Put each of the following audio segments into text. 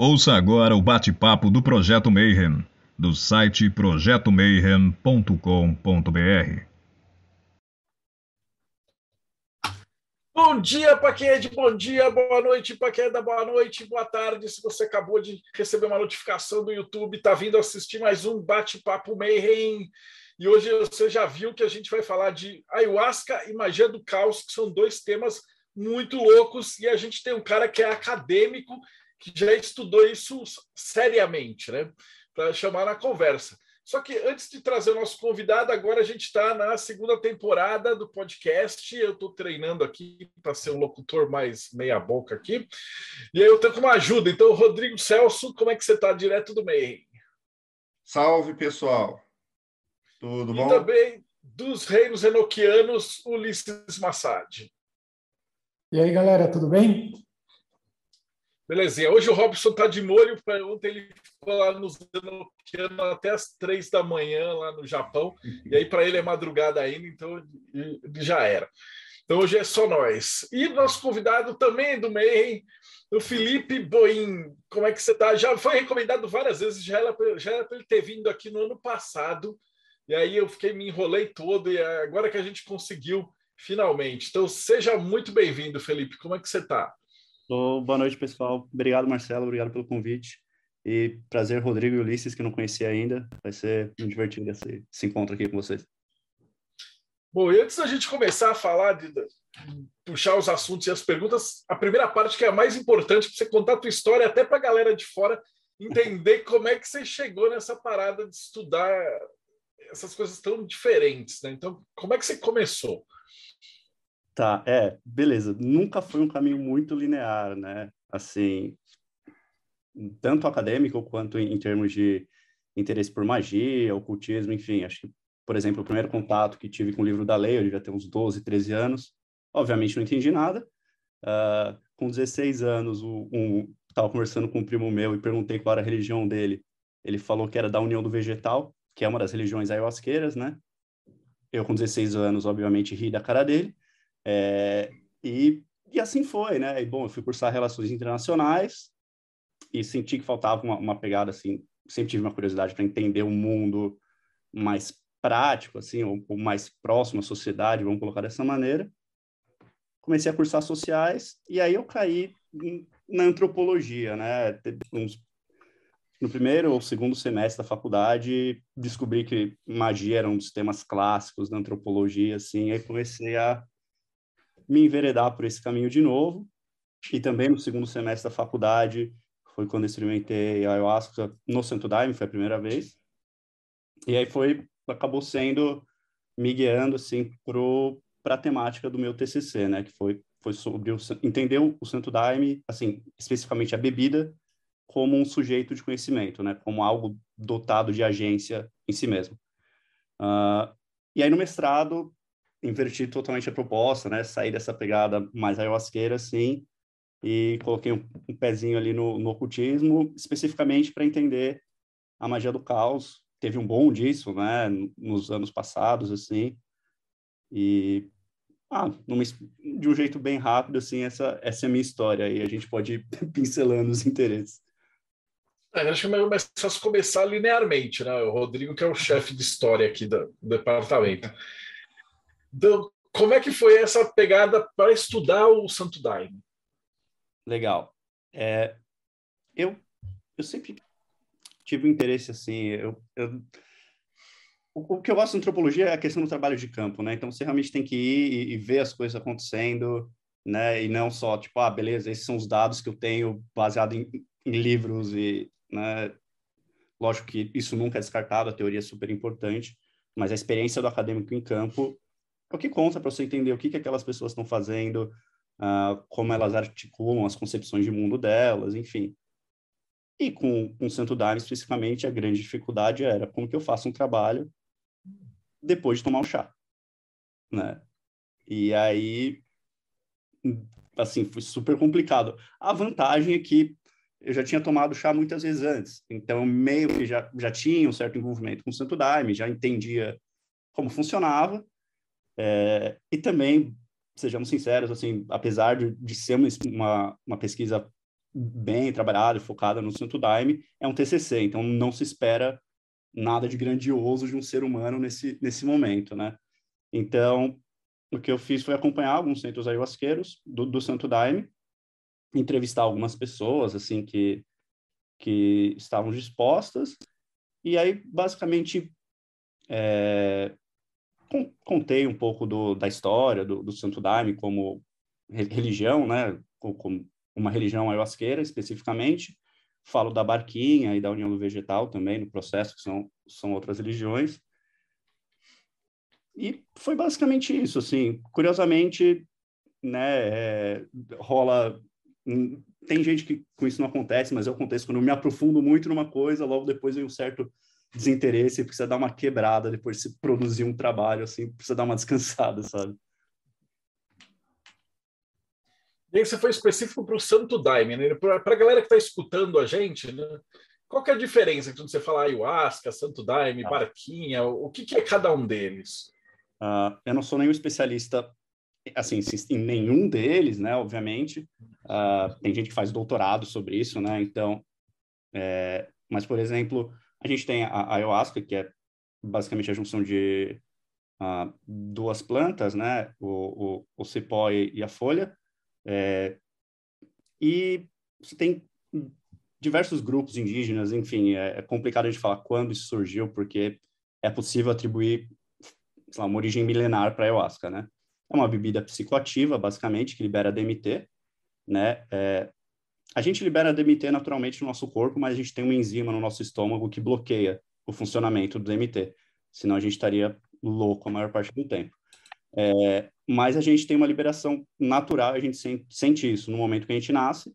Ouça agora o bate-papo do Projeto Mayhem, do site projetomayhem.com.br. Bom dia para quem é de bom dia, boa noite para quem é da boa noite, boa tarde. Se você acabou de receber uma notificação do YouTube, está vindo assistir mais um Bate-Papo Mayhem. E hoje você já viu que a gente vai falar de ayahuasca e magia do caos, que são dois temas muito loucos. E a gente tem um cara que é acadêmico que já estudou isso seriamente, né? Para chamar na conversa. Só que antes de trazer o nosso convidado, agora a gente está na segunda temporada do podcast. Eu estou treinando aqui para ser um locutor mais meia-boca aqui. E aí eu tenho uma ajuda. Então, Rodrigo Celso, como é que você está direto do meio? Salve, pessoal. Tudo bom? E também dos reinos enoquianos, Ulisses Massad. E aí, galera, tudo bem? Belezinha. Hoje o Robson está de molho. Ontem ele ficou lá nos Enoquiano até as três da manhã lá no Japão. E aí para ele é madrugada ainda, então já era. Então hoje é só nós. E nosso convidado também do MEI, o Felipe Boim. Como é que você está? Já foi recomendado várias vezes, já era para ele ter vindo aqui no ano passado. E aí eu fiquei, me enrolei todo, e agora que a gente conseguiu finalmente. Então seja muito bem-vindo, Felipe. Como é que você está? boa noite, pessoal. Obrigado, Marcelo. Obrigado pelo convite. E prazer, Rodrigo e Ulisses, que não conhecia ainda. Vai ser muito divertido esse, esse encontro aqui com vocês. Bom, e antes da gente começar a falar, de, de, puxar os assuntos e as perguntas, a primeira parte que é a mais importante, para você contar a tua história, até para a galera de fora entender como é que você chegou nessa parada de estudar essas coisas tão diferentes. Né? Então, como é que você começou? Tá, é, beleza. Nunca foi um caminho muito linear, né? Assim, tanto acadêmico quanto em, em termos de interesse por magia, ocultismo, enfim. Acho que, por exemplo, o primeiro contato que tive com o livro da lei, eu devia ter uns 12, 13 anos. Obviamente não entendi nada. Uh, com 16 anos, um, estava conversando com um primo meu e perguntei qual era a religião dele. Ele falou que era da União do Vegetal, que é uma das religiões ayahuasqueiras, né? Eu, com 16 anos, obviamente, ri da cara dele. É, e, e assim foi, né? E, bom, eu fui cursar Relações Internacionais e senti que faltava uma, uma pegada, assim, sempre tive uma curiosidade para entender o mundo mais prático, assim, ou, ou, mais próximo à sociedade, vamos colocar dessa maneira. Comecei a cursar sociais e aí eu caí na antropologia, né? Uns, no primeiro ou segundo semestre da faculdade, descobri que magia era um dos temas clássicos da antropologia, assim, aí comecei a me enveredar por esse caminho de novo. E também no segundo semestre da faculdade, foi quando experimentei ayahuasca no Santo Daime, foi a primeira vez. E aí foi, acabou sendo, me guiando, assim, para a temática do meu TCC, né? Que foi, foi sobre o, entender o Santo Daime, assim, especificamente a bebida, como um sujeito de conhecimento, né? Como algo dotado de agência em si mesmo. Uh, e aí no mestrado inverti totalmente a proposta, né? Sair dessa pegada mais ayahuasqueira, assim, e coloquei um, um pezinho ali no, no ocultismo, especificamente para entender a magia do caos. Teve um bom disso, né? Nos anos passados, assim, e ah, numa, de um jeito bem rápido, assim, essa, essa é a minha história, e a gente pode ir pincelando os interesses. É, acho que é mais fácil começar linearmente, né? O Rodrigo, que é o chefe de história aqui do, do departamento. Então, como é que foi essa pegada para estudar o Santo Daime? Legal. É, eu, eu sempre tive um interesse assim. Eu, eu, o, o, que eu gosto de antropologia é a questão do trabalho de campo, né? Então você realmente tem que ir e, e ver as coisas acontecendo, né? E não só tipo, ah, beleza, esses são os dados que eu tenho baseado em, em livros e, né? Lógico que isso nunca é descartado, a teoria é super importante, mas a experiência do acadêmico em campo é o que conta para você entender o que, que aquelas pessoas estão fazendo, uh, como elas articulam as concepções de mundo delas, enfim. E com, com Santo Daime, especificamente, a grande dificuldade era como que eu faço um trabalho depois de tomar o chá, né? E aí, assim, foi super complicado. A vantagem é que eu já tinha tomado chá muitas vezes antes, então meio que já, já tinha um certo envolvimento com o Santo Daime, já entendia como funcionava, é, e também, sejamos sinceros, assim, apesar de, de ser uma, uma, pesquisa bem trabalhada, focada no Santo Daime, é um TCC, então não se espera nada de grandioso de um ser humano nesse, nesse momento, né? Então, o que eu fiz foi acompanhar alguns centros ayahuasqueiros do, do Santo Daime, entrevistar algumas pessoas, assim, que, que estavam dispostas, e aí, basicamente, é, contei um pouco do, da história do, do Santo Daime como religião, né, como uma religião ayahuasqueira especificamente, falo da barquinha e da união do vegetal também no processo, que são, são outras religiões. E foi basicamente isso, assim, curiosamente, né, é, rola hum, tem gente que com isso não acontece, mas eu acontece quando eu me aprofundo muito numa coisa, logo depois vem um certo desinteresse, precisa dar uma quebrada depois de se produzir um trabalho, assim, precisa dar uma descansada, sabe? E aí você foi específico para o Santo Daime, né? Para a galera que está escutando a gente, né? Qual que é a diferença quando você fala ayahuasca, Santo Daime, ah. barquinha? O que, que, é cada um deles? Uh, eu não sou nenhum especialista assim, em nenhum deles, né, obviamente. Uh, tem gente que faz doutorado sobre isso, né, então... É, mas, por exemplo, a gente tem a, ayahuasca, que é basicamente a junção de uh, duas plantas, né, o, o, o cipó e, e a folha, é, e você tem diversos grupos indígenas, enfim, é, é complicado de falar quando isso surgiu, porque é possível atribuir lá, uma origem milenar para a ayahuasca, né? É uma bebida psicoativa, basicamente, que libera DMT, né? É, a gente libera DMT naturalmente no nosso corpo, mas a gente tem uma enzima no nosso estômago que bloqueia o funcionamento do DMT. Senão a gente estaria louco a maior parte do tempo. É, mas a gente tem uma liberação natural, a gente sente, isso no momento que a gente nasce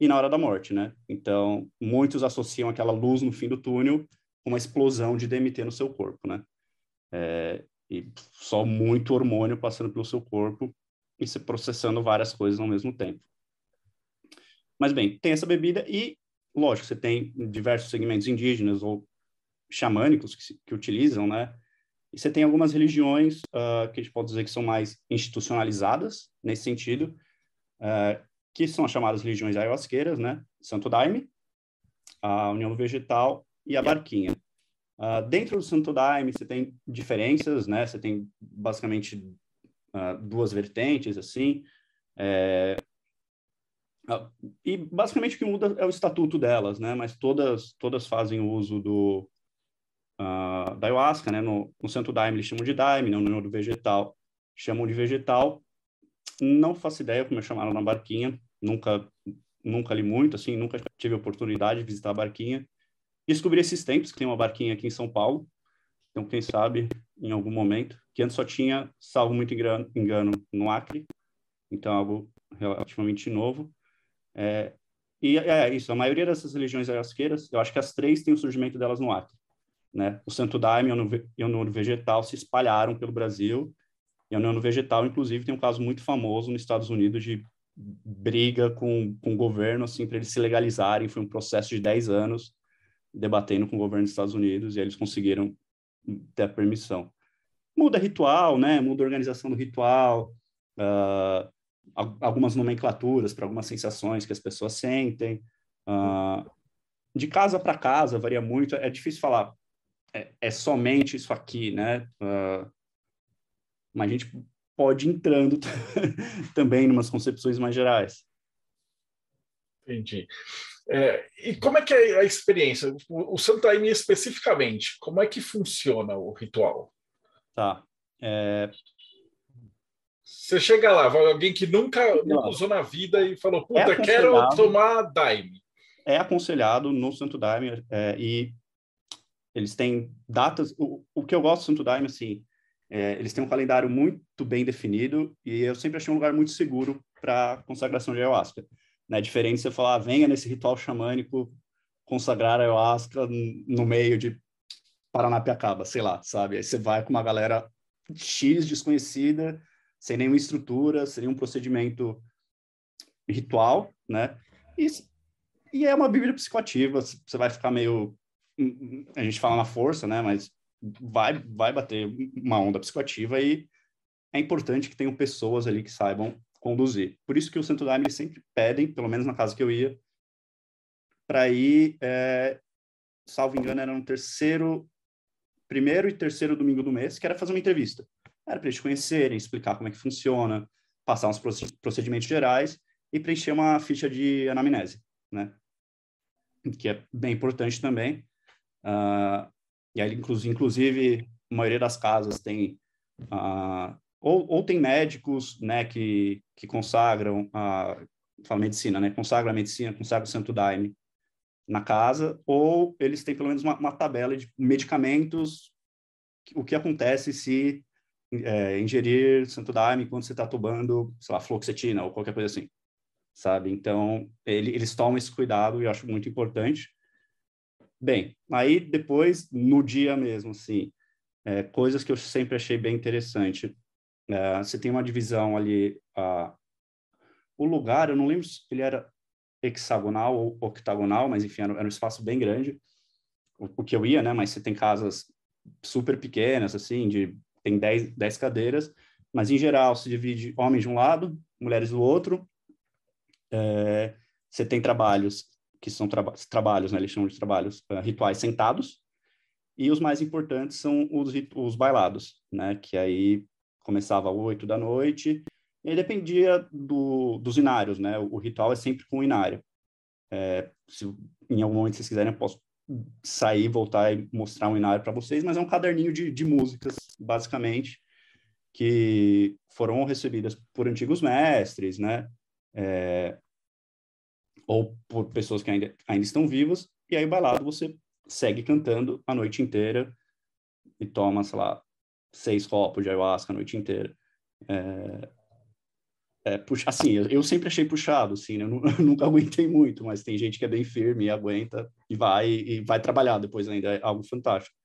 e na hora da morte, né? Então, muitos associam aquela luz no fim do túnel com uma explosão de DMT no seu corpo, né? É, e só muito hormônio passando pelo seu corpo e se processando várias coisas ao mesmo tempo. Mas bem, tem essa bebida e, lógico, você tem diversos segmentos indígenas ou xamânicos que, que utilizam, né? E você tem algumas religiões uh, que a gente pode dizer que são mais institucionalizadas nesse sentido, uh, que são as chamadas religiões ayahuasqueiras, né? Santo Daime, a União Vegetal e a Barquinha. Uh, dentro do Santo Daime, você tem diferenças, né? Você tem basicamente duas vertentes, assim. É... Uh, e basicamente o que muda é o estatuto delas, né? Mas todas, todas fazem uso do, da ayahuasca, né? No, no Santo Daime eles chamam de Daime, no União Vegetal chamam de vegetal. Não faço ideia como é chamaram na barquinha, nunca, nunca li muito, assim, nunca tive oportunidade de visitar a barquinha descobri esses tempos, que tem uma barquinha aqui em São Paulo. Então, quem sabe, em algum momento, que antes só tinha, salvo muito engano, engano no Acre. Então, algo relativamente novo. É, e é, é isso, a maioria dessas religiões ayahuasqueiras, eu acho que as três têm o surgimento delas no Acre. Né? O Santo Daime e o Nuno Vegetal se espalharam pelo Brasil, e o Nuno Vegetal, inclusive, tem um caso muito famoso nos Estados Unidos de briga com, com o governo, assim, para eles se legalizarem, foi um processo de 10 anos, debatendo com o governo dos Estados Unidos e eles conseguiram ter a permissão. Muda ritual, né? Muda a organização do ritual, uh, algumas nomenclaturas para algumas sensações que as pessoas sentem. Uh, de casa para casa varia muito. É difícil falar. É, é somente isso aqui, né? Uh, mas a gente pode ir entrando também em umas concepções mais gerais. Entendi. É, e como é que é a experiência? O, o especificamente, como é que funciona o ritual? Tá. É... Você chega lá, alguém que nunca, nunca usou na vida e falou, puta, é quero tomar Daime. É aconselhado no Santo Daime é, e eles têm datas. O, o que eu gosto do Santo Daime, assim, é, eles têm um calendário muito bem definido e eu sempre achei um lugar muito seguro para consagração de ayahuasca. Né? Diferente você falar, ah, venha nesse ritual xamânico consagrar ayahuasca no meio de Paranapiacaba, sei lá, sabe? Aí você vai com uma galera X desconhecida, sem nenhuma estrutura, sem nenhum procedimento ritual, né? E, e é uma bíblia psicoativa, você vai ficar meio... A gente fala na força, né? Mas vai, vai bater uma onda psicoativa e é importante que tenham pessoas ali que saibam conduzir. Por isso que o Santo Daime sempre pedem, pelo menos na casa que eu ia, para ir, é, salvo engano, era no terceiro, primeiro e terceiro domingo do mês, que era fazer uma entrevista. Era para eles conhecerem, explicar como é que funciona, passar uns procedimentos gerais e preencher uma ficha de anamnese, né? Que é bem importante também. Uh, e aí, inclusive, a maioria das casas tem uh, ou, ou tem médicos, né, que, que consagram a fala medicina, né, consagram a medicina, consagram o santo daime na casa, ou eles têm pelo menos uma, uma tabela de medicamentos, o que acontece se é, ingerir santo daime quando você está tomando, sei lá, fluoxetina ou qualquer coisa assim, sabe? Então, ele, eles tomam esse cuidado e eu acho muito importante. Bem, aí depois, no dia mesmo, assim, é, coisas que eu sempre achei bem interessante. É, você tem uma divisão ali, a, o lugar, eu não lembro se ele era hexagonal ou octagonal, mas enfim, era, era um espaço bem grande, o, o, que eu ia, né? Mas você tem casas super pequenas, assim, de tem 10, 10 cadeiras, mas em geral se divide homens de um lado, mulheres do outro. É, você tem trabalhos que são traba trabalhos, né? Eles chamam de trabalhos uh, rituais sentados, e os mais importantes são os, os bailados, né? Que aí começava às 8 da noite, e dependia do, dos inários, né? O, o, ritual é sempre com o inário. É, se em algum momento vocês quiserem, eu posso sair, voltar e mostrar um inário para vocês, mas é um caderninho de, de músicas, basicamente, que foram recebidas por antigos mestres, né? É, ou por pessoas que ainda, ainda estão vivas, e aí bailado você segue cantando a noite inteira e toma, sei lá, seis copos de ayahuasca a noite inteira. É, é, puxa, assim, eu, eu, sempre achei puxado, assim, né? eu, eu, nunca aguentei muito, mas tem gente que é bem firme e aguenta e vai e vai trabalhar depois ainda, é algo fantástico.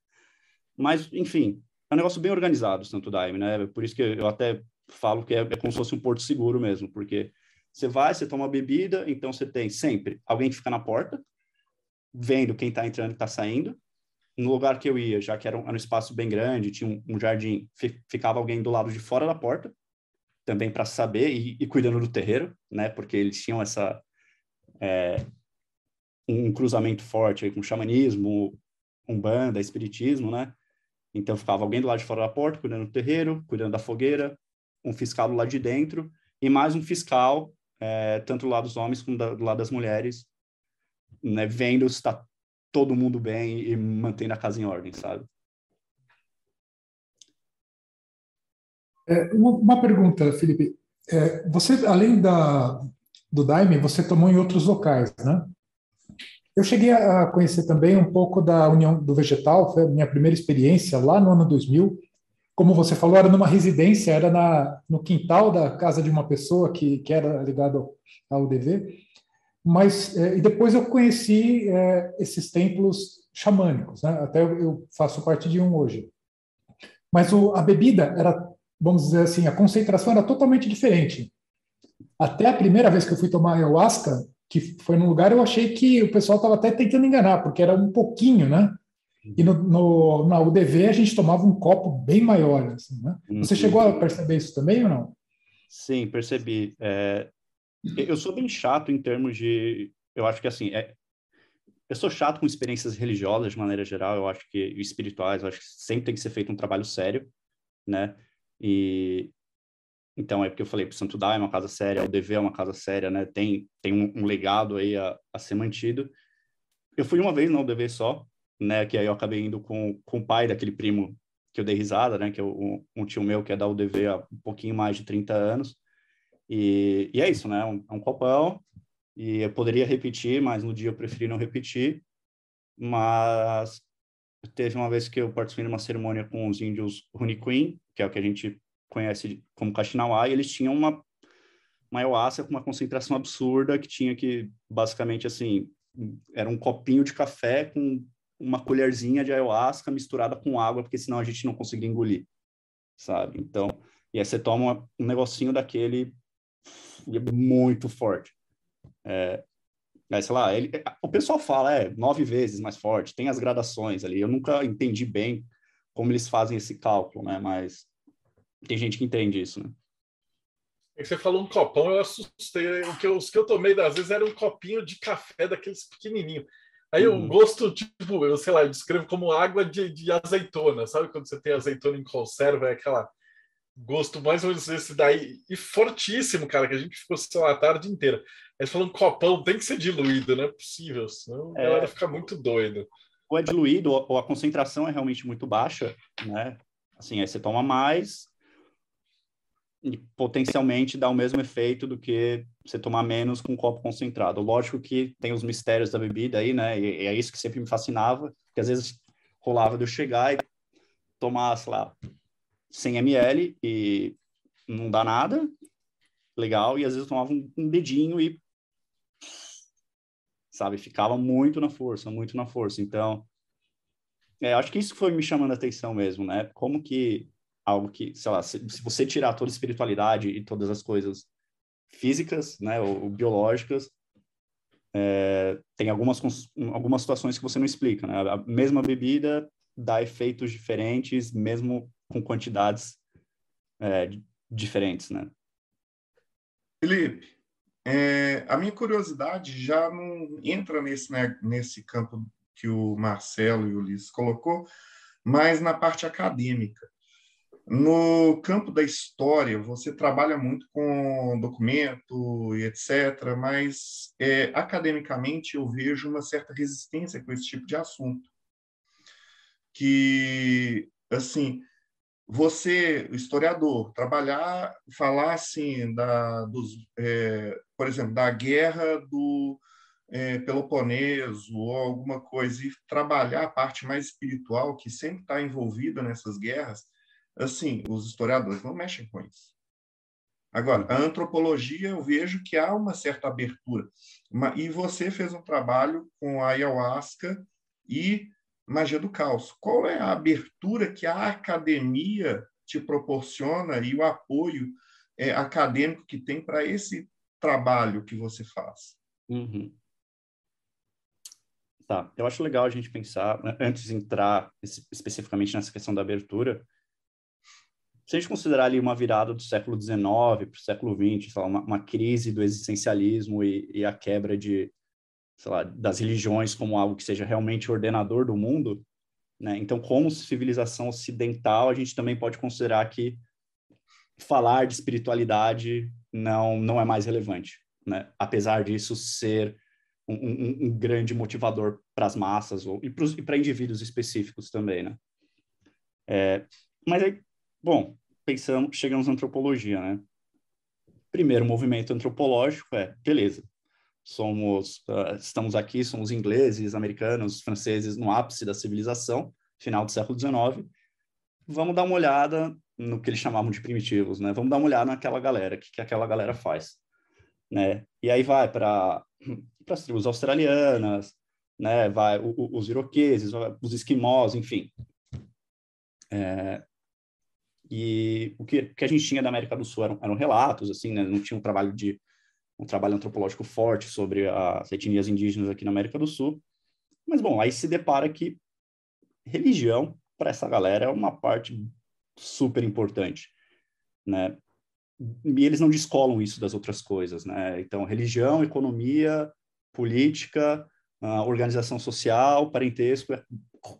Mas, enfim, é um negócio bem organizado, o Santo Daime, né? Por isso que eu até falo que é, é como se fosse um porto seguro mesmo, porque você vai, você toma bebida, então você tem sempre alguém que fica na porta, vendo quem está entrando e está saindo. No lugar que eu ia, já que era um, era um espaço bem grande, tinha um, um jardim, ficava alguém do lado de fora da porta, também para saber e, e, cuidando do terreiro, né? Porque eles tinham essa é, um cruzamento forte aí com xamanismo, umbanda, espiritismo, né? Então ficava alguém do lado de fora da porta, cuidando do terreiro, cuidando da fogueira, um fiscal do lado de dentro e mais um fiscal, é, tanto do lado dos homens como da, do lado das mulheres, né? Vendo se está todo mundo bem e mantendo a casa em ordem, sabe? É, uma, uma, pergunta, Felipe. É, você, além da, do Daime, você tomou em outros locais, né? Eu cheguei a conhecer também um pouco da União do Vegetal, foi a minha primeira experiência lá no ano 2000. Como você falou, era numa residência, era na, no quintal da casa de uma pessoa que, que era ligado ao UDV. Mas, é, e depois eu conheci é, esses templos xamânicos, né? até eu faço parte de um hoje. Mas o, a bebida era vamos dizer assim, a concentração era totalmente diferente. Até a primeira vez que eu fui tomar ayahuasca, que foi num lugar, eu achei que o pessoal estava até tentando enganar, porque era um pouquinho, né? E no, no, na UDV a gente tomava um copo bem maior. Assim, né? Você uhum. chegou a perceber isso também ou não? Sim, percebi. É, eu sou bem chato em termos de. Eu acho que assim, é, eu sou chato com experiências religiosas de maneira geral. Eu acho que espirituais, eu acho que sempre tem que ser feito um trabalho sério, né? E então é porque eu falei, o Santo Daime é uma casa séria, o DV é uma casa séria, né? Tem tem um, um legado aí a, a, ser mantido. Eu fui uma vez no UDV só, né? Que aí eu acabei indo com, com o pai daquele primo que eu dei risada, né? Que é um, um tio meu que é da UDV há um pouquinho mais de 30 anos. E, e é isso, né? Um, é um copão. E eu poderia repetir, mas no dia eu preferi não repetir. Mas teve uma vez que eu participei de uma cerimônia com os índios Runiquim, que é o que a gente conhece como Kaxinawá, e eles tinham uma, uma ayahuasca com uma concentração absurda que tinha que, basicamente, assim, era um copinho de café com uma colherzinha de ayahuasca misturada com água, porque senão a gente não conseguia engolir, sabe? Então, e aí você toma um negocinho daquele muito forte. É, aí, sei lá, ele, o pessoal fala, é, nove vezes mais forte, tem as gradações ali. Eu nunca entendi bem como eles fazem esse cálculo, né? Mas tem gente que entende isso, né? Você falou um copão, eu assustei. O que eu, os que eu tomei, às vezes, era um copinho de café daqueles pequenininhos. Aí uhum. o gosto, tipo, eu sei lá, eu descrevo como água de, de azeitona. Sabe quando você tem azeitona em conserva? É aquela gosto mais ou menos esse daí. E fortíssimo, cara, que a gente ficou, sei lá, a tarde inteira. Aí falou um copão, tem que ser diluído, não é possível, senão a é... galera fica muito doida. Ou é diluído, ou a concentração é realmente muito baixa, né? Assim, aí você toma mais, e potencialmente dá o mesmo efeito do que você tomar menos com um copo concentrado. Lógico que tem os mistérios da bebida aí, né? E, é isso que sempre me fascinava, que às vezes rolava de eu chegar e tomar, sei lá, 100 ml e não dá nada, legal, e às vezes eu tomava um, um dedinho e sabe, ficava muito na força, muito na força. Então, é, acho que isso foi me chamando a atenção mesmo, né? Como que algo que, sei lá, se, se, você tirar toda a espiritualidade e todas as coisas físicas, né, ou, ou biológicas, é, tem algumas, algumas situações que você não explica, né? A mesma bebida dá efeitos diferentes, mesmo com quantidades é, diferentes, né? Felipe, é, a minha curiosidade já não entra nesse, né, nesse campo que o Marcelo e o Ulisses colocou, mas na parte acadêmica. No campo da história, você trabalha muito com documento e etc., mas é, academicamente eu vejo uma certa resistência com esse tipo de assunto. Que, assim, você, historiador, trabalhar, falar assim, da, dos, é, por exemplo, da guerra do é, Peloponeso ou alguma coisa, e trabalhar a parte mais espiritual que sempre está envolvida nessas guerras, assim, os historiadores não mexem com isso. Agora, a antropologia, eu vejo que há uma certa abertura. E você fez um trabalho com a ayahuasca e magia do caos. Qual é a abertura que a academia te proporciona e o apoio é, acadêmico que tem para esse trabalho que você faz? Uhum. Tá, eu acho legal a gente pensar, né, antes de entrar especificamente nessa questão da abertura, se a gente considerar ali uma virada do século XIX para o século XX, lá, uma, uma, crise do existencialismo e, e, a quebra de, lá, das religiões como algo que seja realmente ordenador do mundo, né? Então, como civilização ocidental, a gente também pode considerar que falar de espiritualidade não não é mais relevante, né? Apesar disso ser um, um, um grande motivador para as massas ou, e para indivíduos específicos também, né? É, mas aí, bom, pensamos, chegamos na antropologia, né? Primeiro movimento antropológico é, beleza, somos, uh, estamos aqui, somos ingleses, americanos, franceses no ápice da civilização, final do século XIX, vamos dar uma olhada no que eles chamavam de primitivos, né? Vamos dar uma olhada naquela galera, o que, que aquela galera faz, né? E aí vai para as tribos australianas, né? Vai o, o, os iroqueses, os esquimós, enfim. É, e o que, que a gente tinha da América do Sul eram, eram relatos, assim, né? não tinha um trabalho de um trabalho antropológico forte sobre as etnias indígenas aqui na América do Sul. Mas, bom, aí se depara que religião, para essa galera, é uma parte super importante, né? E eles não descolam isso das outras coisas, né? Então, religião, economia, política, organização social, parentesco, é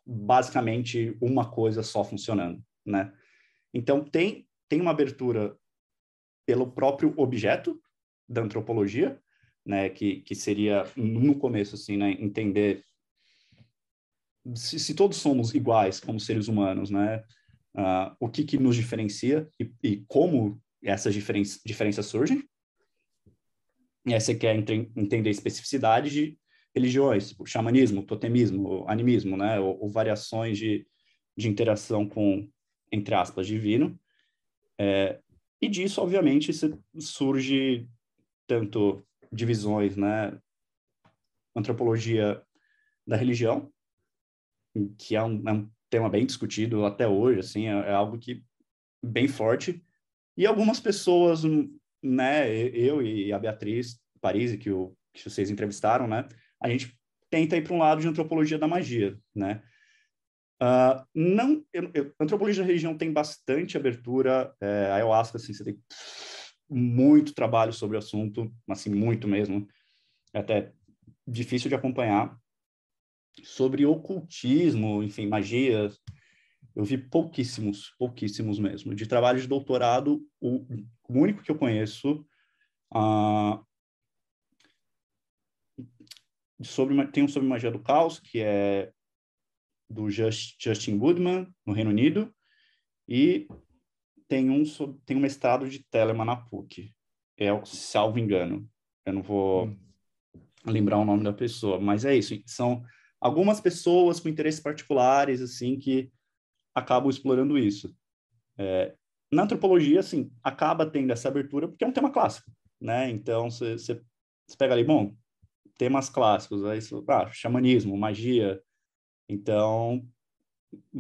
basicamente uma coisa só funcionando, né? Então, tem, tem uma abertura pelo próprio objeto da antropologia, né, que, que seria, no começo, assim, né, entender se, se todos somos iguais como seres humanos, né, uh, o que, que nos diferencia e, e como essas diferen diferenças surgem. E aí você quer entre, entender a especificidade de religiões, tipo xamanismo, totemismo, animismo, né, ou, ou variações de, de interação com, entre aspas, divino. É, e disso, obviamente, surge tanto divisões, né? Antropologia da religião, que é um, é um tema bem discutido até hoje, assim, é, é, algo que bem forte. E algumas pessoas, né, eu e a Beatriz Paris, que, o, que vocês entrevistaram, né, a gente tenta ir para um lado de antropologia da magia, né? Uh, não, eu, eu, antropologia da religião tem bastante abertura, é, ayahuasca, assim, você tem muito trabalho sobre o assunto, assim, muito mesmo. É até difícil de acompanhar. Sobre ocultismo, enfim, magia, eu vi pouquíssimos, pouquíssimos mesmo. De trabalho de doutorado, o, o único que eu conheço uh, sobre, tem um sobre magia do caos, que é do Just, Justin Goodman, no Reino Unido, e tem um, tem um mestrado de Telemann na PUC, é, salvo engano. Eu não vou hum. lembrar o nome da pessoa, mas é isso. São algumas pessoas com interesses particulares, assim, que acabam explorando isso. É, na antropologia, assim, acaba tendo essa abertura porque é um tema clássico, né? Então, você pega ali, bom, temas clássicos, aí, ah, xamanismo, magia, então,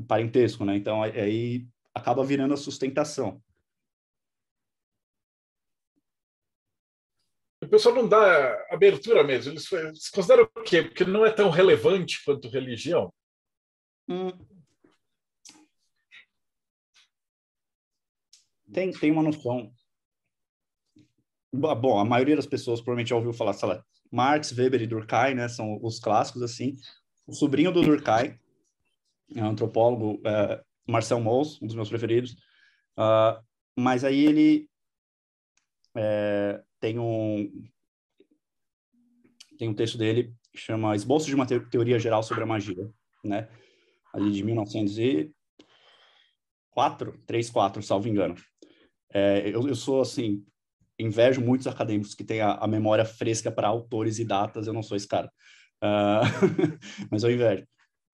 parentesco, né? Então, aí acaba virando a sustentação. O pessoal não dá abertura mesmo. Eles, eles consideram o quê? Porque não é tão relevante quanto religião? Hum. Tem, tem uma noção. Bom, a maioria das pessoas provavelmente já ouviu falar, sei lá, Marx, Weber e Durkheim, né? São os clássicos, assim. O sobrinho do Durkheim, é um antropólogo, é, Marcel Mauss, um dos meus preferidos. Uh, mas aí ele é, tem um tem um texto dele que chama Esboço de uma Teoria Geral sobre a Magia, né? Ali de 1904, 3, 4, salvo engano. É, eu, eu, sou, assim, invejo muitos acadêmicos que têm a, a memória fresca para autores e datas, eu não sou esse cara. Uh, mas eu invejo.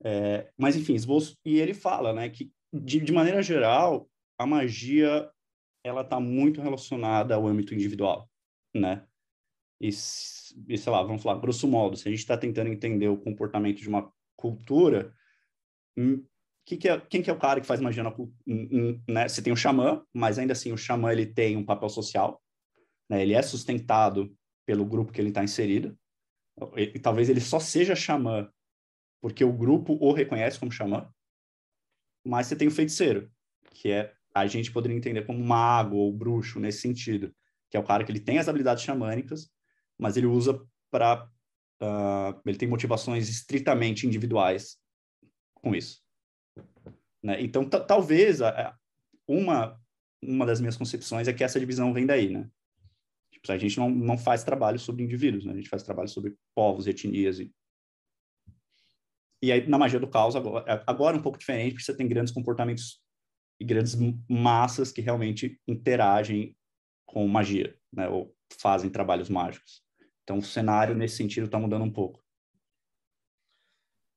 É, mas, enfim, esboço... E ele fala, né, que de, de maneira geral, a magia ela está muito relacionada ao âmbito individual, né? E, e, sei lá, vamos falar, grosso modo, se a gente está tentando entender o comportamento de uma cultura, hum, que que é, quem que é o cara que faz magia na? Hum, hum, né? Você tem o xamã, mas ainda assim o xamã ele tem um papel social, né? Ele é sustentado pelo grupo que ele está inserido. Talvez ele só seja xamã porque o grupo o reconhece como xamã, mas você tem o feiticeiro, que é a gente poderia entender como mago ou bruxo nesse sentido, que é o cara que ele tem as habilidades xamânicas, mas ele usa para uh, ah, ele tem motivações estritamente individuais com isso. Né? Então, talvez uma uma das minhas concepções é que essa divisão vem daí, né? A gente não, não faz trabalho sobre indivíduos, né? A gente faz trabalho sobre povos, etnias e e aí, na magia do caos, agora, é, agora é um pouco diferente, porque você tem grandes comportamentos e grandes massas que realmente interagem com magia, né? Ou fazem trabalhos mágicos. Então, o cenário, nesse sentido, está mudando um pouco.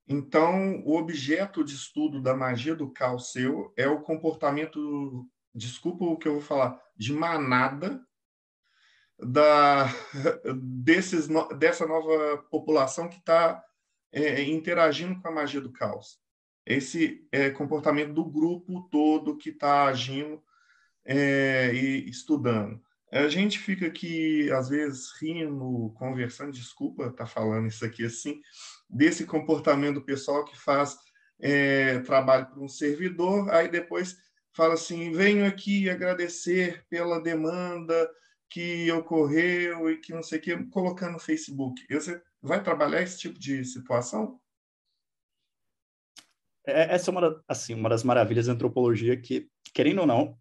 Então, o objeto de estudo da magia do caos seu é o comportamento, desculpa o que eu vou falar, de manada da, desses, dessa nova população que está é, interagindo com a magia do caos. Esse é, comportamento do grupo todo que está agindo é, e estudando. A gente fica aqui, às vezes, rindo, conversando, desculpa estar tá falando isso aqui assim, desse comportamento do pessoal que faz é, trabalho para um servidor, aí depois fala assim: venho aqui agradecer pela demanda que ocorreu e que não sei o que, colocando no Facebook. Você vai trabalhar esse tipo de situação? É, essa é uma, assim, uma das maravilhas da antropologia que, querendo ou não,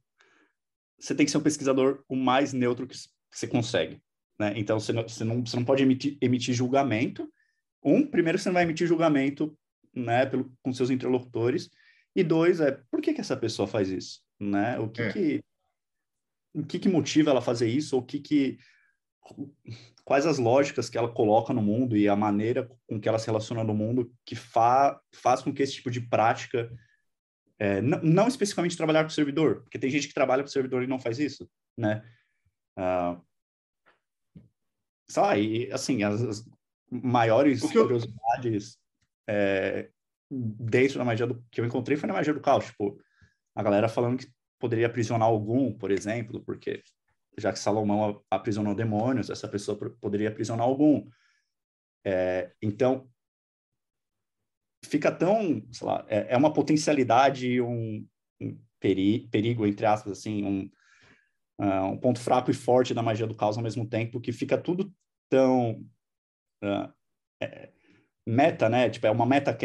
você tem que ser um pesquisador o mais neutro que você consegue. Né? Então, você não, você, não, você não pode emitir, emitir julgamento. Um, primeiro, você não vai emitir julgamento né, pelo, com seus interlocutores. E dois, é por que, que essa pessoa faz isso? Né? O que, é. que o que, que motiva ela a fazer isso? Ou o que, que quais as lógicas que ela coloca no mundo e a maneira com que ela se relaciona no mundo que fa faz com que esse tipo de prática é, não, não, especificamente trabalhar com o servidor, porque tem gente que trabalha com o servidor e não faz isso, né? Uh, sei lá, e assim, as, as maiores eu... curiosidades é, dentro da magia do, que eu encontrei foi na magia do caos, tipo, a galera falando que poderia aprisionar algum, por exemplo, porque já que Salomão aprisionou demônios, essa pessoa poderia aprisionar algum. É, então, fica tão, sei lá, é, é uma potencialidade, um, um peri, perigo, entre aspas, assim, um, uh, um ponto fraco e forte da magia do caos ao mesmo tempo, que fica tudo tão uh, é, meta, né? Tipo, é uma meta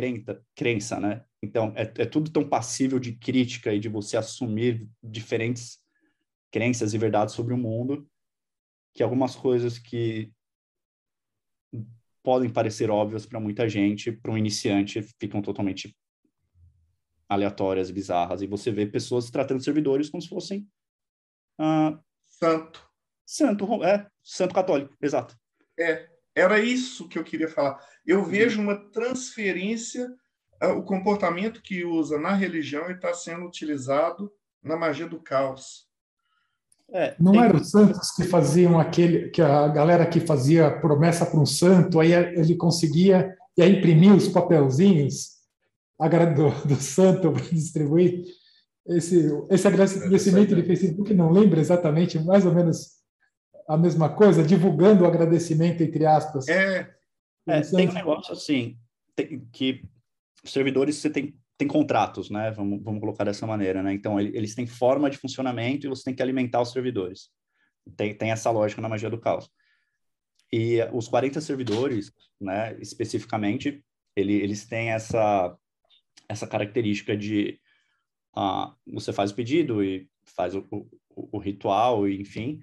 crença, né? Então, é, é tudo tão passível de crítica e de você assumir diferentes crenças e verdades sobre o mundo, que algumas coisas que podem parecer óbvias para muita gente, para um iniciante, ficam totalmente aleatórias, bizarras. E você vê pessoas tratando servidores como se fossem. Uh, santo. Santo, é, santo católico, exato. É, era isso que eu queria falar. Eu uhum. vejo uma transferência, o comportamento que usa na religião está sendo utilizado na magia do caos. É, não tem... eram os santos que faziam aquele, que a galera que fazia promessa para um santo, aí ele conseguia e aí imprimia os papelzinhos do, do santo para distribuir. Esse, esse agradecimento de Facebook não lembra exatamente, mais ou menos a mesma coisa, divulgando o agradecimento, entre aspas. É, é tem um negócio assim, tem, que servidores você tem, tem contratos, né? Vamos, vamos colocar dessa maneira, né? Então, eles têm forma de funcionamento e você tem que alimentar os servidores. Tem, tem essa lógica na magia do caos. E os 40 servidores, né, especificamente, ele, eles têm essa, essa característica de uh, você faz o pedido e faz o, o, o ritual, e, enfim,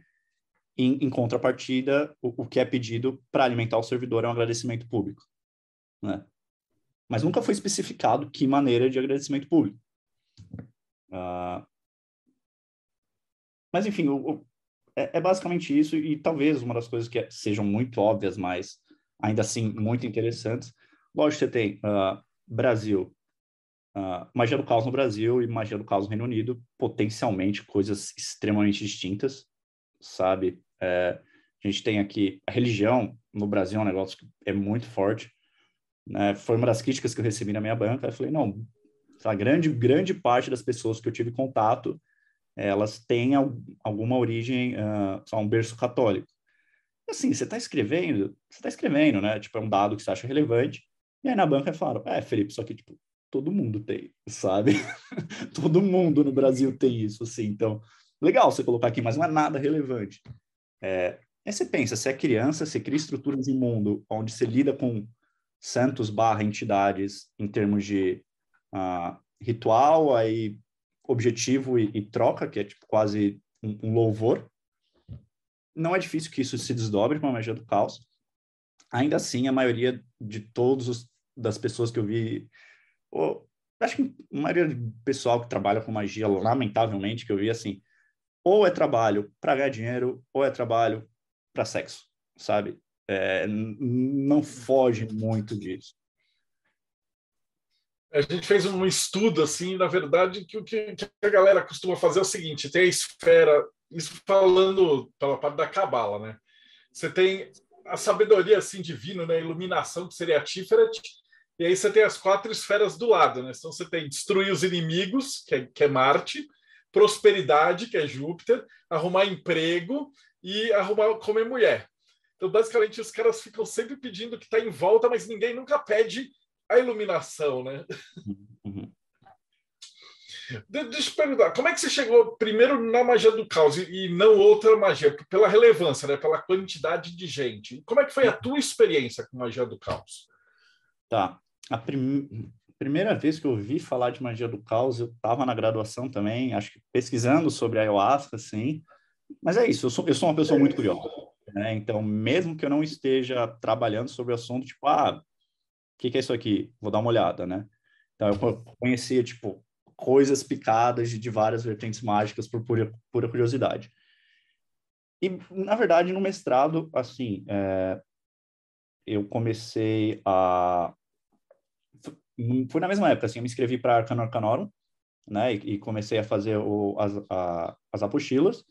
em, em contrapartida, o, o, que é pedido para alimentar o servidor é um agradecimento público, né? Mas nunca foi especificado que maneira de agradecimento público. Uh, mas, enfim, o, o, é, é, basicamente isso, e talvez uma das coisas que sejam muito óbvias, mas ainda assim muito interessantes. Lógico, você tem uh, Brasil, uh, magia do caos no Brasil e magia do caos no Reino Unido, potencialmente coisas extremamente distintas, sabe? É, a gente tem aqui a religião no Brasil é um negócio que é muito forte. Né? Foi uma das críticas que eu recebi na minha banca. Eu falei, não, a grande, grande parte das pessoas que eu tive contato, elas têm alguma origem, uh, só um berço católico. Assim, você está escrevendo, você está escrevendo, né? Tipo, é um dado que você acha relevante. E aí na banca falaram, é, Felipe, só que, tipo, todo mundo tem, sabe? todo mundo no Brasil tem isso, assim. Então, legal você colocar aqui, mas não é nada relevante. É, aí você pensa, se é criança, você cria estruturas em mundo onde você lida com santos barra entidades em termos de uh, ritual, aí objetivo e, e, troca, que é tipo quase um, um, louvor. Não é difícil que isso se desdobre com a magia do caos. Ainda assim, a maioria de todos os, das pessoas que eu vi, ou, acho que a maioria do pessoal que trabalha com magia, lamentavelmente, que eu vi assim, ou é trabalho para ganhar dinheiro, ou é trabalho para sexo, sabe? É, não foge muito disso. A gente fez um estudo, assim, na verdade, que o que, a galera costuma fazer é o seguinte: tem a esfera, isso falando pela parte da cabala, né? Você tem a sabedoria assim divina, né? A iluminação que seria a Tiferet, e aí você tem as quatro esferas do lado, né? Então você tem destruir os inimigos, que é, que é Marte, prosperidade, que é Júpiter, arrumar emprego e arrumar comer mulher. Então, basicamente, os caras ficam sempre pedindo que está em volta, mas ninguém nunca pede a iluminação, né? Uhum. Deixa eu perguntar, como é que você chegou primeiro na magia do caos e não outra magia? Pela relevância, né? pela quantidade de gente. Como é que foi a tua experiência com magia do caos? Tá. A prim primeira vez que eu ouvi falar de magia do caos, eu estava na graduação também, acho que pesquisando sobre a ayahuasca, assim. Mas é isso, eu sou, eu sou uma pessoa muito curiosa. Né? Então, mesmo que eu não esteja trabalhando sobre o assunto, tipo, ah, o que, que é isso aqui? Vou dar uma olhada, né? Então, eu conhecia, tipo, coisas picadas de, várias vertentes mágicas por pura, pura curiosidade. E, na verdade, no mestrado, assim, é, eu comecei a foi na mesma época, assim, eu me inscrevi para Arcano Arcanorum, né, e, e, comecei a fazer o, as, a, as apostilas,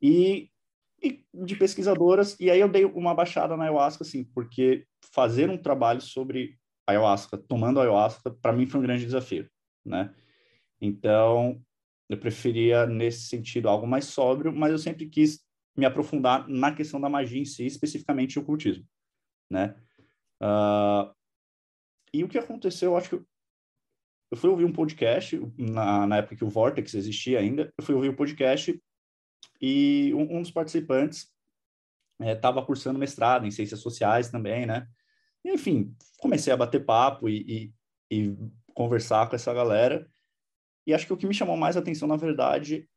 e, e, de pesquisadoras, e aí eu dei uma baixada na ayahuasca, assim, porque fazer um trabalho sobre ayahuasca, tomando ayahuasca, para mim foi um grande desafio, né, então eu preferia, nesse sentido, algo mais sóbrio, mas eu sempre quis me aprofundar na questão da magia em si, especificamente o ocultismo, né, uh, e o que aconteceu, eu acho que eu, fui ouvir um podcast, na, na época que o Vortex existia ainda, eu fui ouvir um podcast e um, um dos participantes estava é, cursando mestrado em ciências sociais também, né? Enfim, comecei a bater papo e, e, e conversar com essa galera. E acho que o que me chamou mais atenção, na verdade,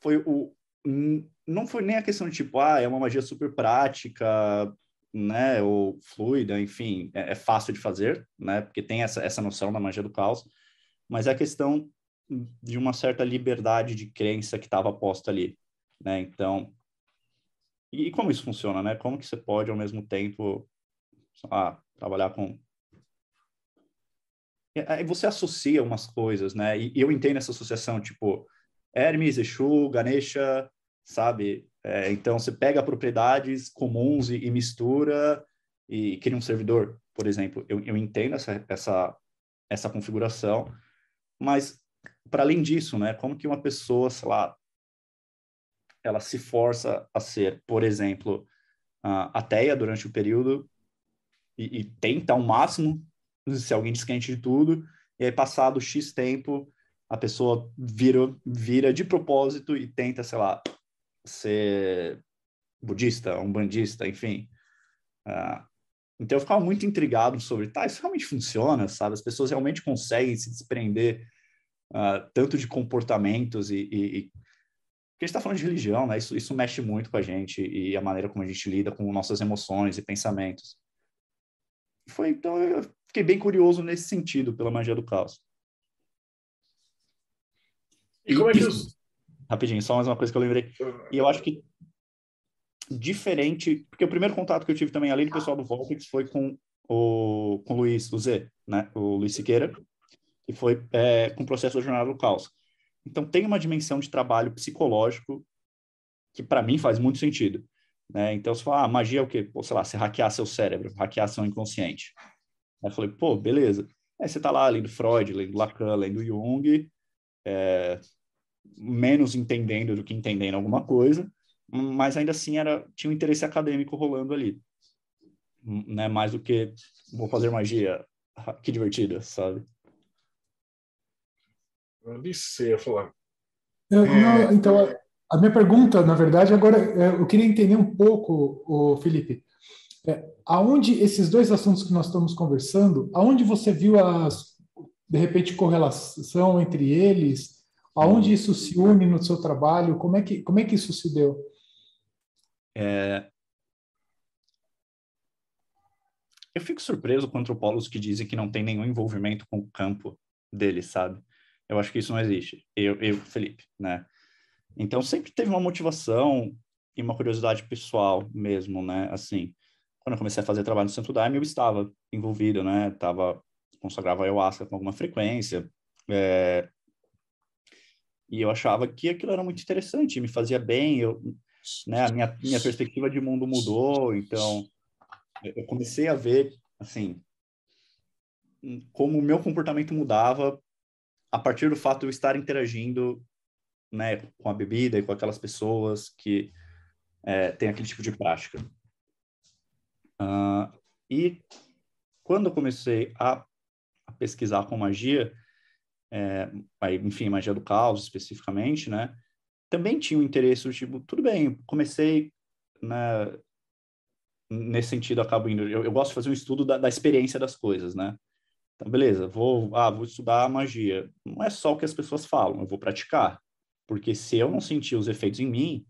foi o. Não foi nem a questão de tipo, ah, é uma magia super prática, né, ou fluida, enfim, é, é fácil de fazer, né, porque tem essa, essa noção da magia do caos, mas é a questão de uma certa liberdade de crença que estava posta ali, né, então, e, e, como isso funciona, né, como que você pode, ao mesmo tempo, trabalhar com aí você associa umas coisas, né? E, eu entendo essa associação, tipo, Hermes, Exu, Ganesha, sabe? É, então, você pega propriedades comuns e, e, mistura e cria um servidor, por exemplo. Eu, eu entendo essa, essa, essa configuração, mas, para além disso, né? Como que uma pessoa, sei lá, ela se força a ser, por exemplo, uh, ateia durante o período e, e tenta ao máximo se alguém descrente de tudo, e aí passado X tempo, a pessoa vira, vira de propósito e tenta, sei lá, ser budista, um bandista, enfim. Uh, então eu ficava muito intrigado sobre, tá, isso realmente funciona, sabe? As pessoas realmente conseguem se desprender uh, tanto de comportamentos e, e, e... Porque a gente está falando de religião, né? Isso, isso mexe muito com a gente e a maneira como a gente lida com nossas emoções e pensamentos. Foi, então, eu fiquei bem curioso nesse sentido, pela magia do caos. E, como é que os... Rapidinho, só mais uma coisa que eu lembrei. E eu acho que diferente, porque o primeiro contato que eu tive também, além do pessoal do Volpix, foi com o, com o Luiz, o Z, né? O Luiz Siqueira, e foi é, com o processo da Jornada do Caos. Então, tem uma dimensão de trabalho psicológico que, para mim, faz muito sentido. Né? Então, você fala, ah, magia é o quê? Pô, sei lá, você hackear seu cérebro, hackear seu inconsciente. Aí eu falei, pô, beleza. Aí você tá lá lendo Freud, lendo Lacan, lendo Jung, é, menos entendendo do que entendendo alguma coisa, mas ainda assim era tinha um interesse acadêmico rolando ali, né? Mais do que vou fazer magia, que divertida, sabe? Eu nem sei falar. Eu, não, então, a minha pergunta, na verdade, agora é, eu queria entender um pouco, o Felipe, é, aonde esses dois assuntos que nós estamos conversando, aonde você viu as de repente correlação entre eles? Aonde isso se une no seu trabalho? Como é que, como é que isso se deu? É... Eu fico surpreso com antropólogos que dizem que não tem nenhum envolvimento com o campo deles, sabe? Eu acho que isso não existe. Eu, eu Felipe, né? Então sempre teve uma motivação e uma curiosidade pessoal mesmo, né? Assim, quando eu comecei a fazer trabalho no Santo Daime, eu estava envolvido, né? Tava consagrava ayahuasca com alguma frequência. É, e eu achava que aquilo era muito interessante, me fazia bem, eu, né, a minha, minha perspectiva de mundo mudou, então eu comecei a ver, assim, como o meu comportamento mudava a partir do fato de eu estar interagindo, né, com a bebida e com aquelas pessoas que é, têm aquele tipo de prática. Uh, e quando eu comecei a, a pesquisar com magia, é, aí, enfim, magia do caos especificamente, né? Também tinha um interesse, tipo, tudo bem, comecei né, nesse sentido, acabo indo. Eu, eu, gosto de fazer um estudo da, da, experiência das coisas, né? Então, beleza, vou, ah, vou estudar magia. Não é só o que as pessoas falam, eu vou praticar. Porque se eu não sentir os efeitos em mim,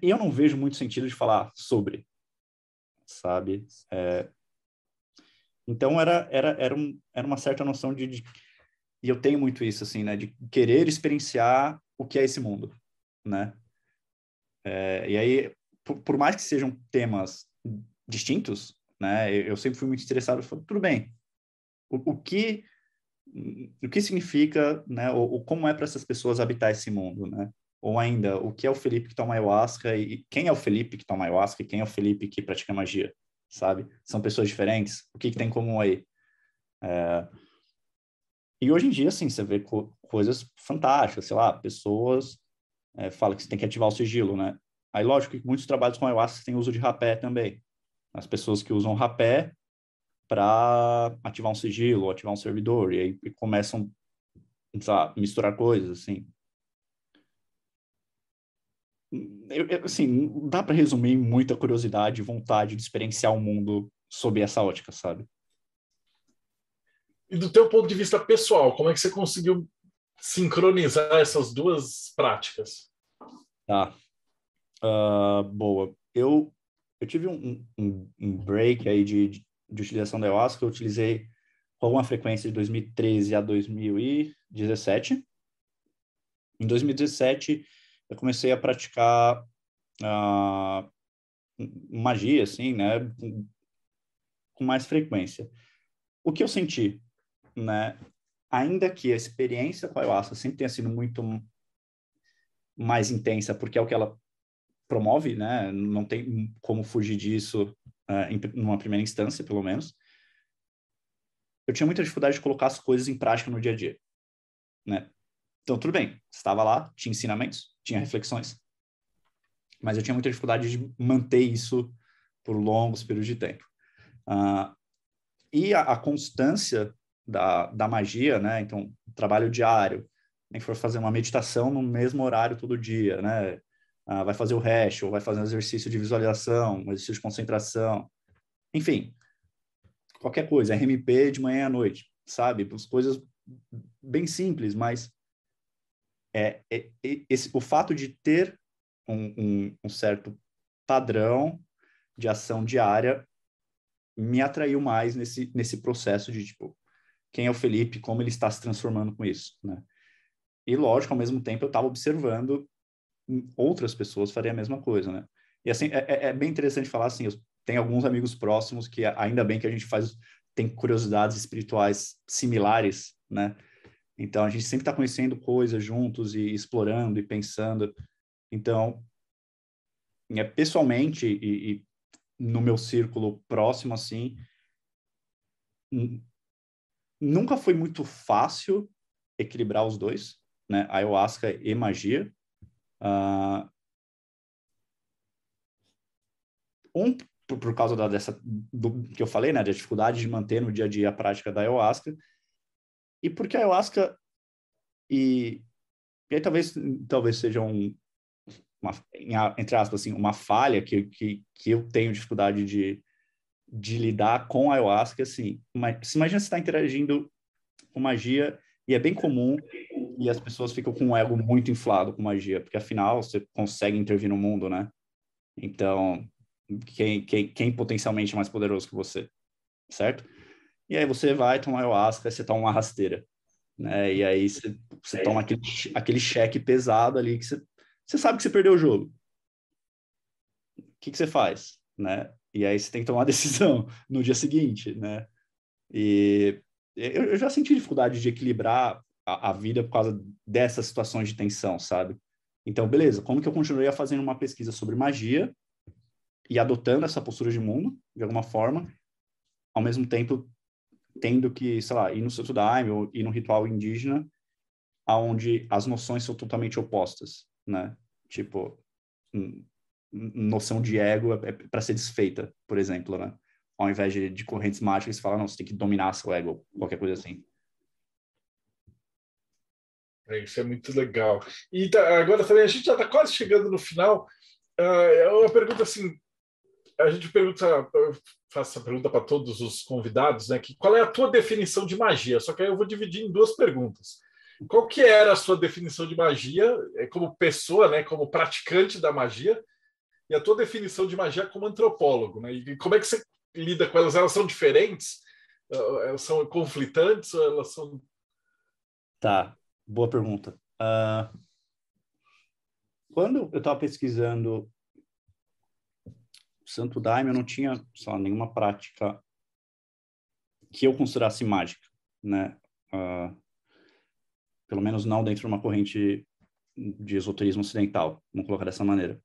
eu não vejo muito sentido de falar sobre, sabe? É, então era era era, um, era uma certa noção de, de, e eu tenho muito isso assim, né, de querer experienciar o que é esse mundo, né? É, e aí, por, por, mais que sejam temas distintos, né, eu, eu sempre fui muito interessado, falei, tudo bem, o, o que o que significa, né, ou como é para essas pessoas habitar esse mundo, né? Ou ainda, o que é o Felipe que toma ayahuasca e quem é o Felipe que toma ayahuasca e quem é o Felipe que pratica magia? sabe? São pessoas diferentes. O que, que tem em comum aí? É... E hoje em dia, assim, você vê co coisas fantásticas, sei lá, pessoas é, falam que você tem que ativar o sigilo, né? Aí, lógico que muitos trabalhos com ayahuasca têm uso de rapé também. As pessoas que usam rapé para ativar um sigilo, ativar um servidor, e aí e começam a misturar coisas, assim. eu, eu, assim, dá para resumir muita curiosidade e vontade de experienciar o mundo sob essa ótica, sabe? E do teu ponto de vista pessoal, como é que você conseguiu sincronizar essas duas práticas? Tá. Uh, boa. Eu, eu tive um, um, um break aí de, de, utilização da ayahuasca, eu utilizei com alguma frequência de 2013 a 2017. Em 2017, eu comecei a praticar uh, magia, assim, né, com, com mais frequência. O que eu senti, né, ainda que a experiência com a ayahuasca sempre tenha sido muito mais intensa, porque é o que ela promove, né, não tem como fugir disso uh, em numa primeira instância, pelo menos, eu tinha muita dificuldade de colocar as coisas em prática no dia a dia, né? Então, tudo bem, estava lá, tinha ensinamentos, tinha reflexões, mas eu tinha muita dificuldade de manter isso por longos períodos de tempo. Uh, e a, a, constância da, da magia, né? Então, trabalho diário, nem for fazer uma meditação no mesmo horário todo dia, né? Uh, vai fazer o hash, ou vai fazer um exercício de visualização, um exercício de concentração, enfim, qualquer coisa, RMP de manhã à noite, sabe? As coisas bem simples, mas é, é, é esse, o fato de ter um, um, um, certo padrão de ação diária me atraiu mais nesse, nesse processo de, tipo, quem é o Felipe, como ele está se transformando com isso, né? E, lógico, ao mesmo tempo, eu estava observando outras pessoas fariam a mesma coisa, né? E, assim, é, é, é bem interessante falar, assim, tenho alguns amigos próximos que, ainda bem que a gente faz, tem curiosidades espirituais similares, né? Então, a gente sempre está conhecendo coisas juntos e explorando e pensando. Então, é, pessoalmente e, e no meu círculo próximo, assim, nunca foi muito fácil equilibrar os dois, né? Ayahuasca e magia. Uh, um, por, por causa da, dessa, do que eu falei, né? Da dificuldade de manter no dia a dia a prática da ayahuasca. E porque a ayahuasca e, e aí talvez talvez seja um uma, entre aspas assim uma falha que, que, que eu tenho dificuldade de, de lidar com a ayahuasca assim mas imagina você está interagindo com magia e é bem comum e as pessoas ficam com um ego muito inflado com magia porque afinal você consegue intervir no mundo né então quem, quem, quem potencialmente é mais poderoso que você certo e aí você vai tomar ayahuasca, você toma uma rasteira, né? E aí você, você toma aquele, aquele cheque pesado ali que você, você sabe que você perdeu o jogo. O que, que você faz, né? E aí você tem que tomar uma decisão no dia seguinte, né? E eu já senti dificuldade de equilibrar a, a, vida por causa dessas situações de tensão, sabe? Então, beleza, como que eu continuei fazendo uma pesquisa sobre magia e adotando essa postura de mundo, de alguma forma, ao mesmo tempo tendo que, sei lá, ir no Santo Daime ou ir no ritual indígena, aonde as noções são totalmente opostas, né? Tipo, noção de ego é, é para ser desfeita, por exemplo, né? Ao invés de, de correntes mágicas, fala, não, você tem que dominar seu ego, qualquer coisa assim. É, isso é muito legal. E tá, agora também, a gente já está quase chegando no final. Uh, uma pergunta assim, a gente pergunta, faço essa pergunta para todos os convidados, né? Que qual é a tua definição de magia? Só que aí eu vou dividir em duas perguntas. Qual que era a sua definição de magia é, como pessoa, né? Como praticante da magia e a tua definição de magia como antropólogo, né? E como é que você lida com elas? Elas são diferentes? Elas são conflitantes elas são? Tá, boa pergunta. Uh, quando eu estava pesquisando Santo Daime eu não tinha só nenhuma prática que eu considerasse mágica, né? Uh, pelo menos não dentro de uma corrente de esoterismo ocidental, vamos colocar dessa maneira.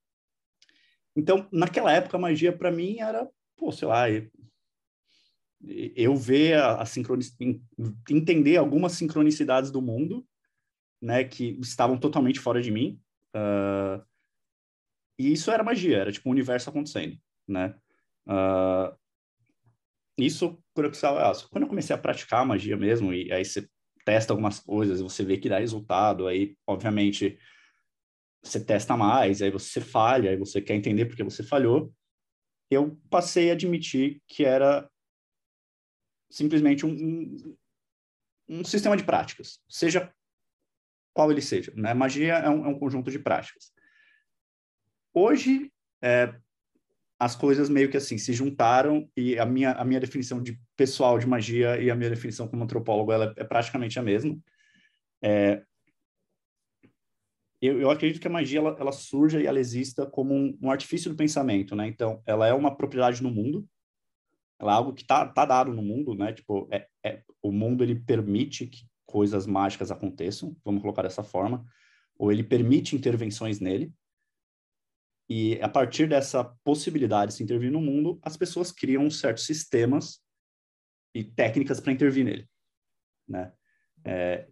Então, naquela época, a magia para mim era, pô, sei lá, eu ver a, a entender algumas sincronicidades do mundo, né, que estavam totalmente fora de mim. Uh, e isso era magia, era tipo o um universo acontecendo né? Uh, isso aço. Quando eu comecei a praticar magia mesmo, e aí você testa algumas coisas, você vê que dá resultado, aí, obviamente, você testa mais, aí você falha, aí você quer entender porque você falhou. Eu passei a admitir que era simplesmente um, um, um sistema de práticas, seja qual ele seja. Né? Magia é um, é um conjunto de práticas. Hoje, é, as coisas meio que assim se juntaram e a minha, a minha definição de pessoal de magia e a minha definição como antropólogo ela é praticamente a mesma. É, eu, eu, acredito que a magia ela, ela surja e ela exista como um, um, artifício do pensamento, né? Então, ela é uma propriedade no mundo, ela é algo que está tá dado no mundo, né? Tipo, é, é, o mundo ele permite que coisas mágicas aconteçam, vamos colocar dessa forma, ou ele permite intervenções nele. E a partir dessa possibilidade de se intervir no mundo, as pessoas criam certos sistemas e técnicas para intervir nele, né? É,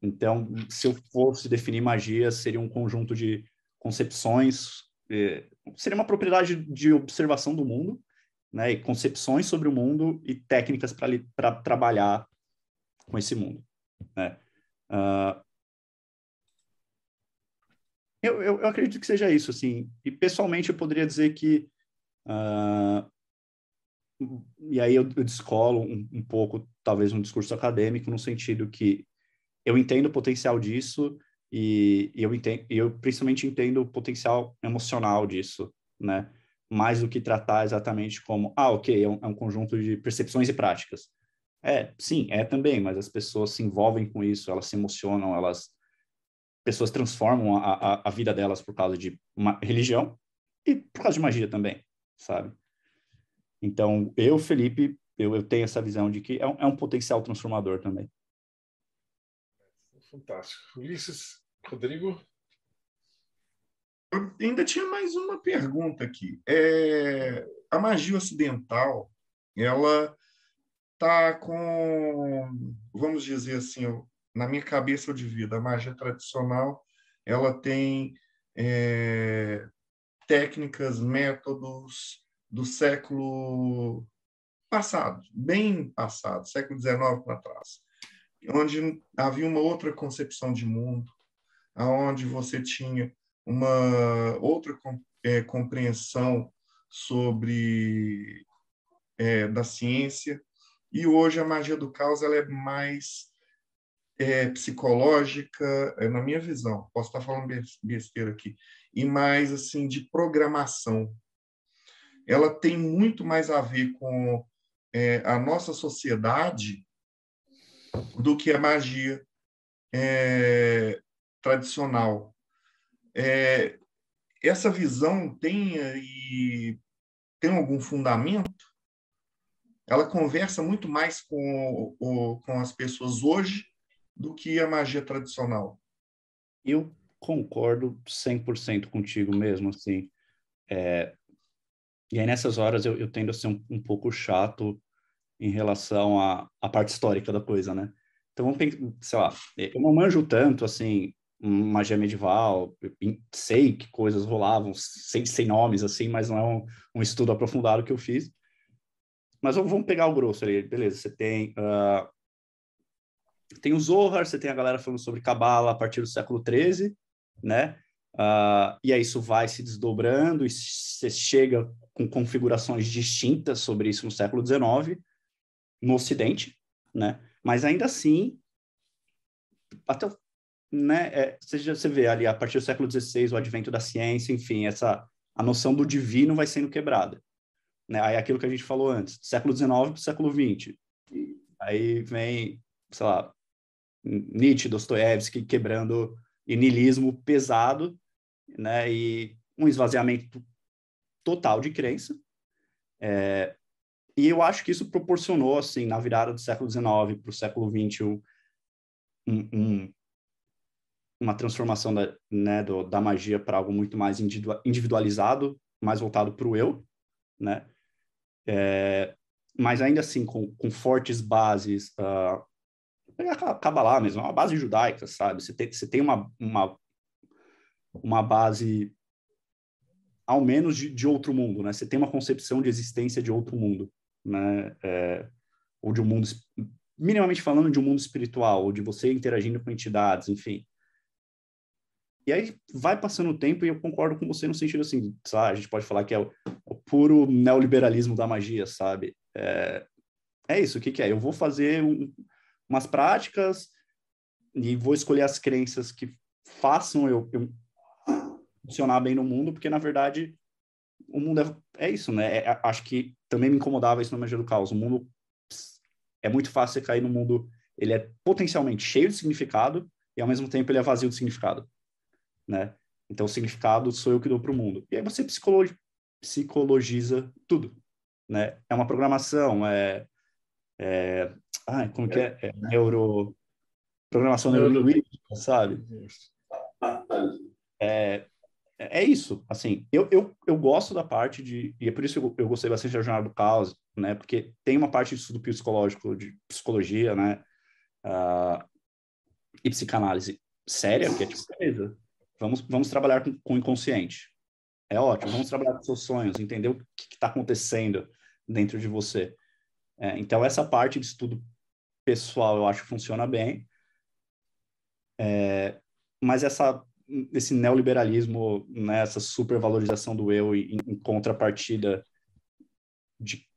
então, se eu fosse definir magia, seria um conjunto de concepções, é, seria uma propriedade de observação do mundo, né? E concepções sobre o mundo e técnicas para trabalhar com esse mundo, né? Uh, eu, eu, eu, acredito que seja isso, assim. E pessoalmente eu poderia dizer que uh, e aí eu, eu descolo um, um, pouco, talvez um discurso acadêmico no sentido que eu entendo o potencial disso e, e eu entendo, eu principalmente entendo o potencial emocional disso, né? Mais do que tratar exatamente como, ah, ok, é um, é um conjunto de percepções e práticas. É, sim, é também, mas as pessoas se envolvem com isso, elas se emocionam, elas pessoas transformam a, a, a vida delas por causa de uma religião e por causa de magia também, sabe? Então, eu, Felipe, eu, eu tenho essa visão de que é um, é um potencial transformador também. Fantástico. Ulisses, Rodrigo? Eu ainda tinha mais uma pergunta aqui. É, a magia ocidental, ela tá com, vamos dizer assim, na minha cabeça de vida, a magia tradicional ela tem é, técnicas, métodos do século passado, bem passado, século XIX para trás, onde havia uma outra concepção de mundo, aonde você tinha uma outra é, compreensão sobre é, da ciência e hoje a magia do caos ela é mais é, psicológica, é, na minha visão, posso estar falando besteira aqui, e mais assim de programação. Ela tem muito mais a ver com é, a nossa sociedade do que a magia é, tradicional. É, essa visão tem e tem algum fundamento? Ela conversa muito mais com, com as pessoas hoje do que a magia tradicional. Eu concordo 100% contigo mesmo, assim. É... E aí, nessas horas, eu, eu tendo a ser um, um pouco chato em relação à, à parte histórica da coisa, né? Então, vamos pensar, sei lá, eu não manjo tanto, assim, magia medieval, sei que coisas rolavam, sem, sem nomes, assim, mas não é um, um estudo aprofundado que eu fiz. Mas vamos pegar o grosso ali, beleza, você tem uh, tem o Zohar, você tem a galera falando sobre Cabala a partir do século XIII, né? Uh, e aí isso vai se desdobrando e você chega com configurações distintas sobre isso no século XIX, no Ocidente, né? Mas ainda assim, até né, é, você, já, você vê ali a partir do século XVI o advento da ciência, enfim, essa a noção do divino vai sendo quebrada, né? Aí aquilo que a gente falou antes, século XIX para o século XX, aí vem, sei lá, Nietzsche, Dostoiévski quebrando niilismo pesado, né? E um esvaziamento total de crença. É, e eu acho que isso proporcionou, assim, na virada do século XIX para o século XX, um, um, uma transformação da, né, do, da magia para algo muito mais individualizado, mais voltado para o eu, né? É, mas ainda assim, com, com fortes bases uh, acaba lá mesmo, é uma base judaica, sabe? Você tem, você tem uma, uma, uma base, ao menos, de, de outro mundo, né? Você tem uma concepção de existência de outro mundo, né? É, ou de um mundo, minimamente falando, de um mundo espiritual, ou de você interagindo com entidades, enfim. E aí vai passando o tempo e eu concordo com você no sentido assim? A gente pode falar que é o, o puro neoliberalismo da magia, sabe? É, é isso, o que, que é? Eu vou fazer um, umas práticas e vou escolher as crenças que façam eu, eu funcionar bem no mundo, porque na verdade o mundo é, é isso, né? É, acho que também me incomodava isso na magia do caos. O mundo é muito fácil você cair no mundo, ele é potencialmente cheio de significado e ao mesmo tempo ele é vazio de significado, né? Então o significado sou eu que dou para o mundo. E aí você psicologi psicologiza tudo, né? É uma programação, é, é como que é? é neuro programação neurolinguística, sabe? É, é isso, assim, eu, eu, eu gosto da parte de, e é por isso que eu, eu gostei bastante da Jornada do Caos, né, porque tem uma parte de estudo psicológico, de psicologia, né, uh, e psicanálise séria, que é tipo, vamos, vamos trabalhar com, com o inconsciente, é ótimo, vamos trabalhar com seus sonhos, entender o que está acontecendo dentro de você. É, então, essa parte de estudo pessoal eu acho que funciona bem, é, mas essa esse neoliberalismo, né, essa supervalorização do eu em, em contrapartida de,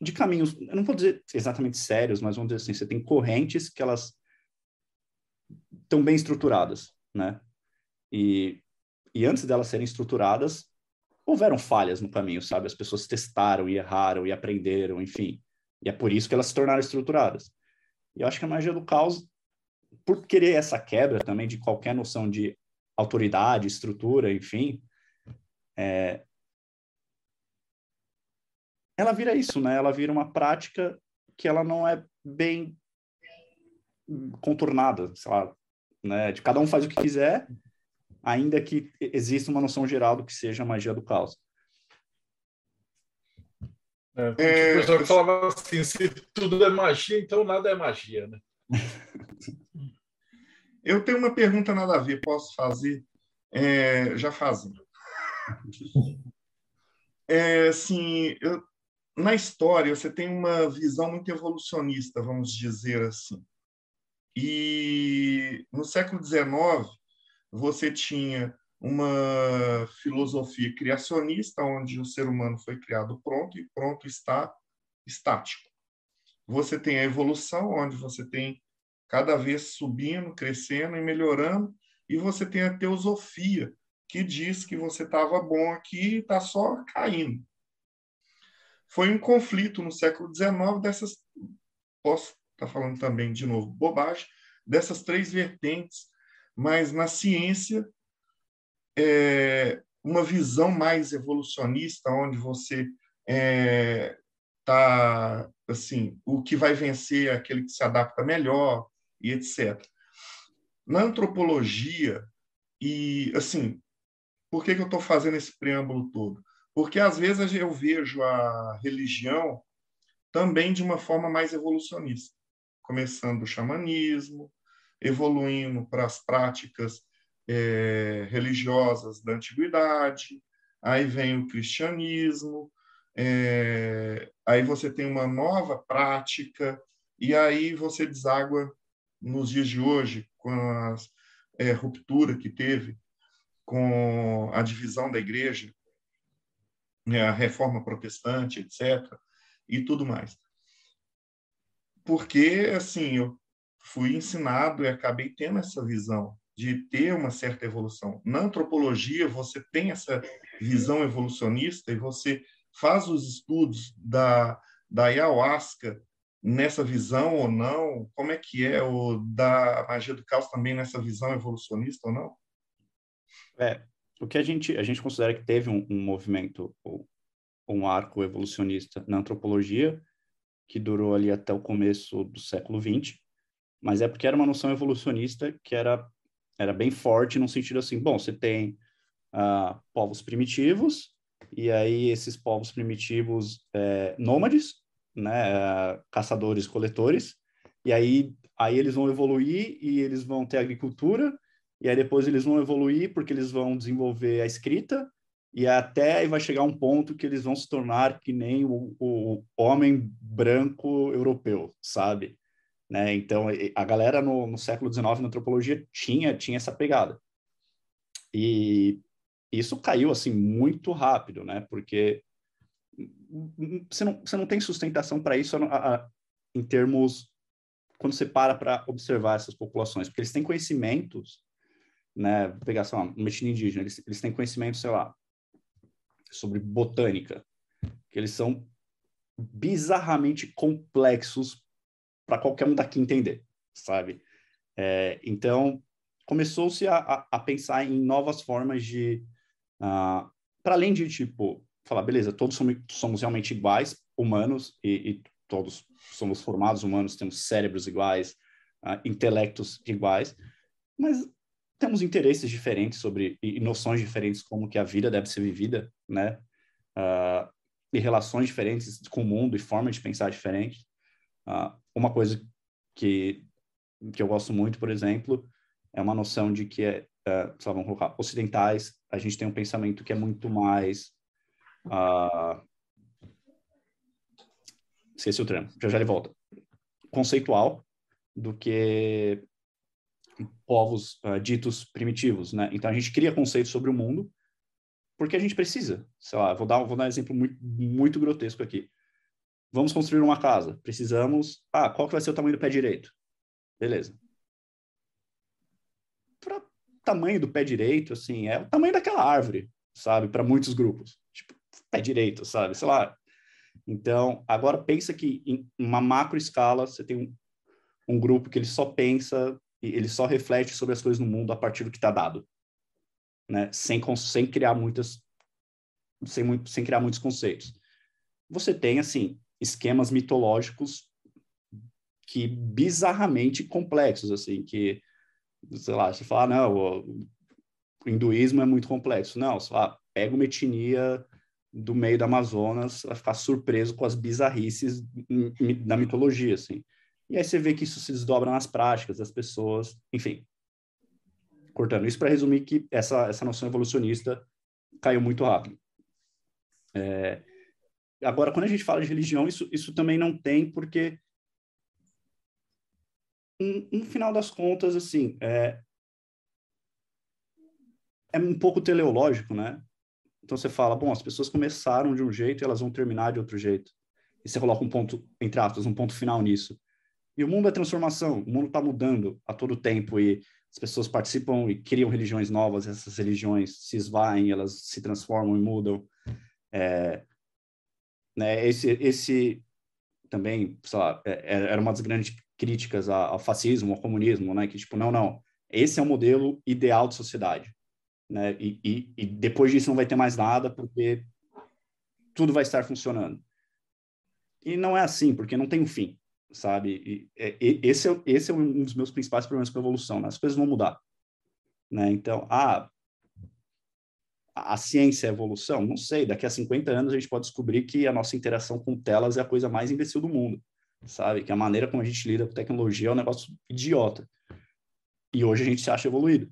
de caminhos, eu não vou dizer exatamente sérios, mas vamos dizer assim, você tem correntes que elas estão bem estruturadas, né? E, e antes delas serem estruturadas, houveram falhas no caminho, sabe? As pessoas testaram e erraram e aprenderam, enfim. E é por isso que elas se tornaram estruturadas. E eu acho que a magia do caos por querer essa quebra também de qualquer noção de autoridade, estrutura, enfim, é, ela vira isso, né? Ela vira uma prática que ela não é bem contornada, sei lá, né? De cada um faz o que quiser, ainda que exista uma noção geral do que seja a magia do caos. É, é, o pessoal que falava assim, se tudo é magia, então nada é magia, né? Eu tenho uma pergunta nada a ver, posso fazer? É, já fazendo. É, assim, eu, na história, você tem uma visão muito evolucionista, vamos dizer assim. E no século XIX, você tinha uma filosofia criacionista, onde o ser humano foi criado pronto e pronto está estático. Você tem a evolução, onde você tem cada vez subindo, crescendo e melhorando, e você tem a teosofia, que diz que você estava bom aqui e está só caindo. Foi um conflito no século XIX dessas, posso estar tá falando também de novo bobagem, dessas três vertentes, mas na ciência, é, uma visão mais evolucionista, onde você é, tá assim, o que vai vencer é aquele que se adapta melhor, e etc. Na antropologia, e assim, por que, que eu estou fazendo esse preâmbulo todo? Porque às vezes eu vejo a religião também de uma forma mais evolucionista, começando o xamanismo, evoluindo para as práticas é, religiosas da antiguidade, aí vem o cristianismo, é, aí você tem uma nova prática, e aí você deságua nos dias de hoje, com a é, ruptura que teve com a divisão da igreja, né, a reforma protestante, etc., e tudo mais. Porque, assim, eu fui ensinado e acabei tendo essa visão de ter uma certa evolução. Na antropologia, você tem essa visão evolucionista e você faz os estudos da, da ayahuasca nessa visão ou não? Como é que é o da magia do caos também nessa visão evolucionista ou não? É, o que a gente a gente considera que teve um, um movimento um arco evolucionista na antropologia que durou ali até o começo do século XX, mas é porque era uma noção evolucionista que era era bem forte no sentido assim, bom, você tem uh, povos primitivos e aí esses povos primitivos é, nômades né, caçadores coletores, e aí, aí eles vão evoluir e eles vão ter agricultura, e aí depois eles vão evoluir porque eles vão desenvolver a escrita, e até vai chegar um ponto que eles vão se tornar que nem o, o homem branco europeu, sabe? Né? Então, a galera no, no século XIX na antropologia tinha, tinha essa pegada. E isso caiu assim muito rápido, né? Porque você não, você não tem sustentação para isso a, a, em termos quando você para para observar essas populações, porque eles têm conhecimentos, né? Pegar só uma etnia indígena, eles, eles têm conhecimento, sei lá, sobre botânica, que eles são bizarramente complexos para qualquer um daqui entender, sabe? É, então, começou-se a, a, pensar em novas formas de, uh, para além de, tipo, falar, beleza, todos somos, somos realmente iguais, humanos, e, e, todos somos formados humanos, temos cérebros iguais, uh, intelectos iguais, mas temos interesses diferentes sobre e, noções diferentes como que a vida deve ser vivida, né? Uh, e relações diferentes com o mundo e formas de pensar diferentes. Uh, uma coisa que, que eu gosto muito, por exemplo, é uma noção de que, é, uh, vamos colocar, ocidentais, a gente tem um pensamento que é muito mais... Uh, esqueci o termo, já já ele volta. Conceitual do que povos uh, ditos primitivos, né? Então a gente cria conceitos sobre o mundo porque a gente precisa. Sei lá, vou dar, vou dar um exemplo muito, muito grotesco aqui. Vamos construir uma casa. Precisamos. Ah, qual que vai ser o tamanho do pé direito? Beleza. Para tamanho do pé direito, assim, é o tamanho daquela árvore, sabe? Para muitos grupos. Tipo, pé direito, sabe? Sei lá. Então, agora pensa que em uma macro escala você tem um, um grupo que ele só pensa ele só reflete sobre as coisas no mundo a partir do que está dado, né? Sem, sem criar muitas, sem, sem criar muitos conceitos. Você tem assim esquemas mitológicos que bizarramente complexos, assim, que, sei lá, você fala, não, o, hinduísmo é muito complexo. Não, sei pega uma etnia do meio do Amazonas, vai ficar surpreso com as bizarrices da mitologia, assim. E aí você vê que isso se desdobra nas práticas das pessoas, enfim. Cortando isso para resumir que essa, essa noção evolucionista caiu muito rápido. É, Agora, quando a gente fala de religião, isso, isso também não tem, porque, no final das contas, assim, é, é um pouco teleológico, né? Então você fala, bom, as pessoas começaram de um jeito e elas vão terminar de outro jeito. E você coloca um ponto, entre aspas, um ponto final nisso. E o mundo é transformação, o mundo está mudando a todo tempo e as pessoas participam e criam religiões novas, essas religiões se esvaem, elas se transformam e mudam. É, né? Esse, esse também, sei lá, é, é, era uma das grandes críticas ao fascismo, ao comunismo, né? Que tipo, não, não, esse é o modelo ideal de sociedade, né? E, e, e depois disso não vai ter mais nada porque tudo vai estar funcionando. E não é assim, porque não tem um fim, sabe? E, e, esse, é, esse é um dos meus principais problemas com a evolução, né? As coisas vão mudar, né? Então, ah, a ciência é a evolução? Não sei, daqui a 50 anos a gente pode descobrir que a nossa interação com telas é a coisa mais imbecil do mundo, sabe? Que a maneira como a gente lida com tecnologia é um negócio idiota. E hoje a gente se acha evoluído,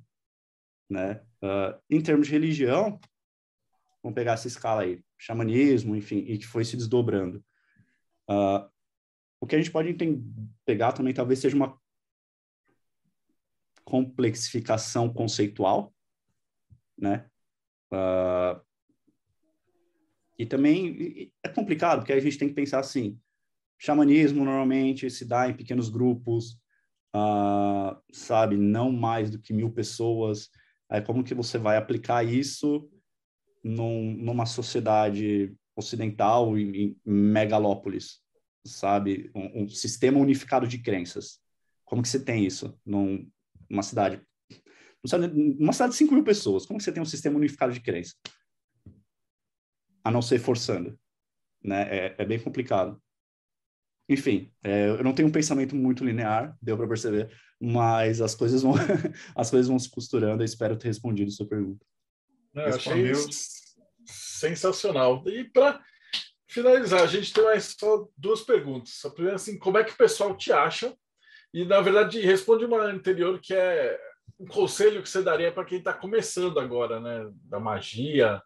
né? Uh, em termos de religião, vamos pegar essa escala aí, xamanismo, enfim, e que foi se desdobrando. Uh, o que a gente pode pegar também talvez seja uma complexificação conceitual, né? Uh, e também é complicado, porque a gente tem que pensar assim: xamanismo normalmente se dá em pequenos grupos, uh, sabe, não mais do que mil pessoas. Aí como que você vai aplicar isso num, numa sociedade ocidental em, em megalópolis, sabe, um, um, sistema unificado de crenças? Como que você tem isso num, numa cidade uma cidade de 5 mil pessoas, como você tem um sistema unificado de crença? A não ser forçando. Né? É, é bem complicado. Enfim, é, eu não tenho um pensamento muito linear, deu para perceber, mas as coisas vão as coisas vão se costurando. Eu espero ter respondido a sua pergunta. Não, achei sensacional. E para finalizar, a gente tem mais só duas perguntas. A primeira, assim, como é que o pessoal te acha? E, na verdade, responde uma anterior que é um conselho que você daria para quem está começando agora, né? Da magia,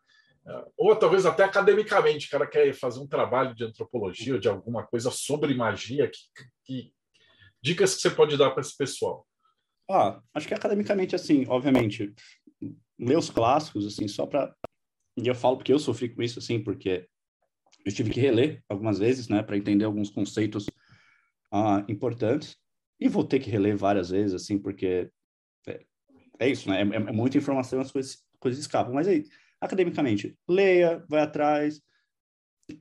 ou talvez até academicamente, o cara quer fazer um trabalho de antropologia ou de alguma coisa sobre magia que, que Dicas que você pode dar para esse pessoal? Ah, acho que academicamente, assim, obviamente, meus clássicos, assim, só para. E eu falo porque eu sofri com isso, assim, porque eu tive que reler algumas vezes, né, para entender alguns conceitos ah, importantes. E vou ter que reler várias vezes, assim, porque é, é isso, né? É, é, muita informação, as coisas, coisas escapam. Mas aí, academicamente, leia, vai atrás.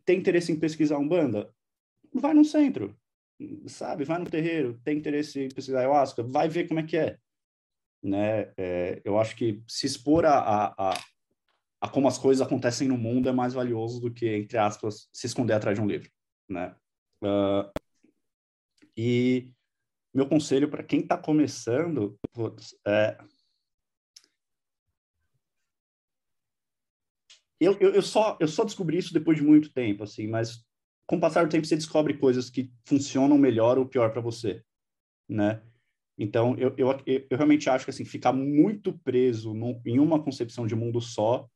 Tem interesse em pesquisar um banda? Vai no centro, sabe? Vai no terreiro. Tem interesse em pesquisar ayahuasca? Vai ver como é que é. Né? É, eu acho que se expor a, a, a, como as coisas acontecem no mundo é mais valioso do que, entre aspas, se esconder atrás de um livro, né? Uh, e meu conselho para quem está começando é eu, eu, eu, só eu só descobri isso depois de muito tempo assim mas com o passar do tempo você descobre coisas que funcionam melhor ou pior para você né então eu, eu, eu realmente acho que assim ficar muito preso em uma concepção de mundo só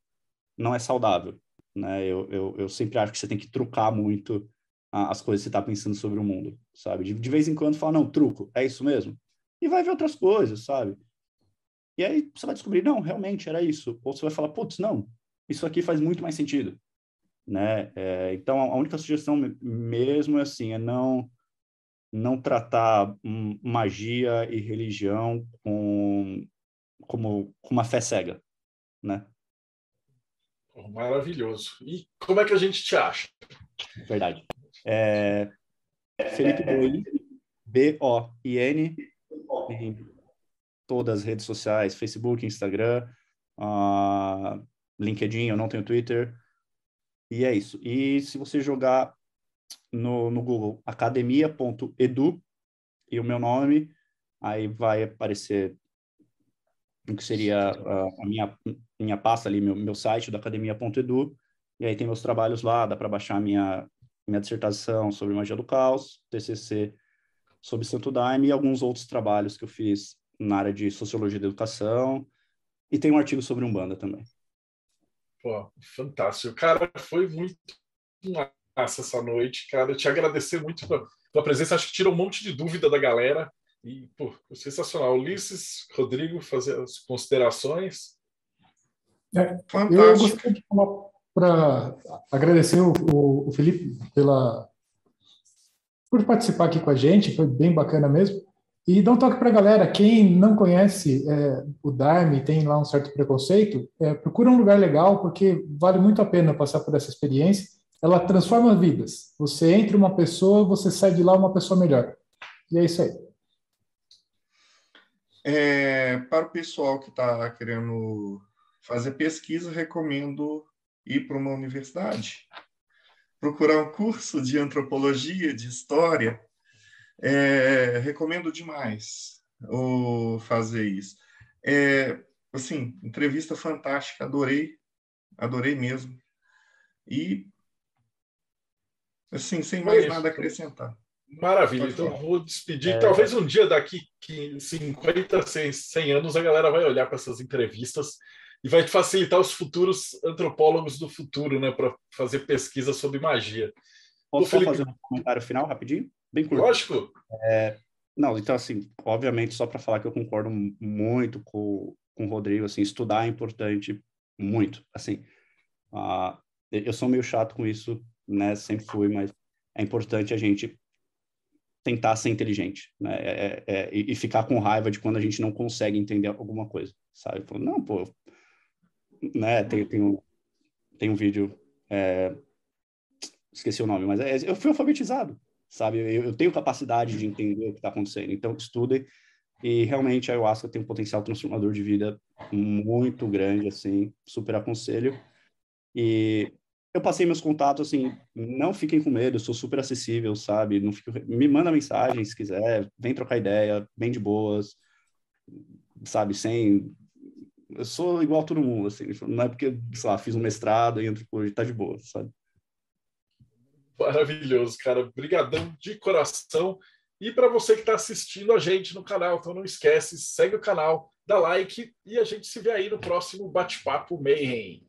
não é saudável né eu, eu, eu sempre acho que você tem que trucar muito as coisas que você está pensando sobre o mundo, sabe? De, de vez em quando fala, não, truco, é isso mesmo? E vai ver outras coisas, sabe? E aí você vai descobrir, não, realmente era isso. Ou você vai falar, putz, não, isso aqui faz muito mais sentido, né? É, então, a única sugestão mesmo é assim, é não não tratar magia e religião com como com uma fé cega, né? Maravilhoso. E como é que a gente te acha? Verdade. É, Felipe Boin, B-O-I-N, em todas as redes sociais, Facebook, Instagram, uh, LinkedIn, eu não tenho Twitter. E é isso. E se você jogar no, no Google academia.edu e o meu nome, aí vai aparecer o que seria a, a minha, minha pasta ali, meu, meu site da academia.edu, e aí tem meus trabalhos lá, dá para baixar minha, minha dissertação sobre magia do caos, TCC sobre Santo Daime e alguns outros trabalhos que eu fiz na área de sociologia da educação e tem um artigo sobre Umbanda também. Pô, fantástico. Cara, foi muito massa essa noite, cara. Eu te agradecer muito pela, pela presença. Acho que tirou um monte de dúvida da galera. E, pô, sensacional. Ulisses, Rodrigo, fazer as considerações. É, eu gostaria de falar para agradecer o, o, o, Felipe pela por participar aqui com a gente, foi bem bacana mesmo. E dá um toque para a galera, quem não conhece é, o Darme, tem lá um certo preconceito, é, procura um lugar legal, porque vale muito a pena passar por essa experiência. Ela transforma vidas. Você entra uma pessoa, você sai de lá uma pessoa melhor. E é isso aí. É, para o pessoal que está querendo fazer pesquisa, recomendo ir para uma universidade, procurar um curso de antropologia, de história. É, recomendo demais o fazer isso. É, assim, entrevista fantástica, adorei, adorei mesmo. E, assim, sem mais nada a acrescentar. Maravilha, então vou despedir. É... Talvez um dia daqui 50, 100 anos a galera vai olhar para essas entrevistas e vai facilitar os futuros antropólogos do futuro, né, para fazer pesquisa sobre magia. Posso Felipe... fazer um comentário final rapidinho? Bem curto. Lógico. É, não, então assim, obviamente só para falar que eu concordo muito com, com o Rodrigo, assim, estudar é importante muito, assim. Uh, eu sou meio chato com isso, né, sempre fui, mas é importante a gente tentar ser inteligente, né, é, é, é e ficar com raiva de quando a gente não consegue entender alguma coisa, sabe? Não, pô, né, tem, tem, um, tem um vídeo, é, esqueci o nome, mas é, eu fui alfabetizado, sabe? Eu, eu tenho capacidade de entender o que está acontecendo, então estudem, e realmente a ayahuasca tem um potencial transformador de vida muito grande, assim, super aconselho. E eu passei meus contatos, assim, não fiquem com medo, eu sou super acessível, sabe? Não fico... Me manda mensagem se quiser, vem trocar ideia, bem de boas, sabe? Sem eu sou igual a todo mundo, assim, não é porque, sei lá, fiz um mestrado em antropologia, tá de boa, sabe? Maravilhoso, cara. Obrigadão de coração. E para você que está assistindo a gente no canal, então não esquece, segue o canal, dá like e a gente se vê aí no próximo Bate-Papo Mayhem.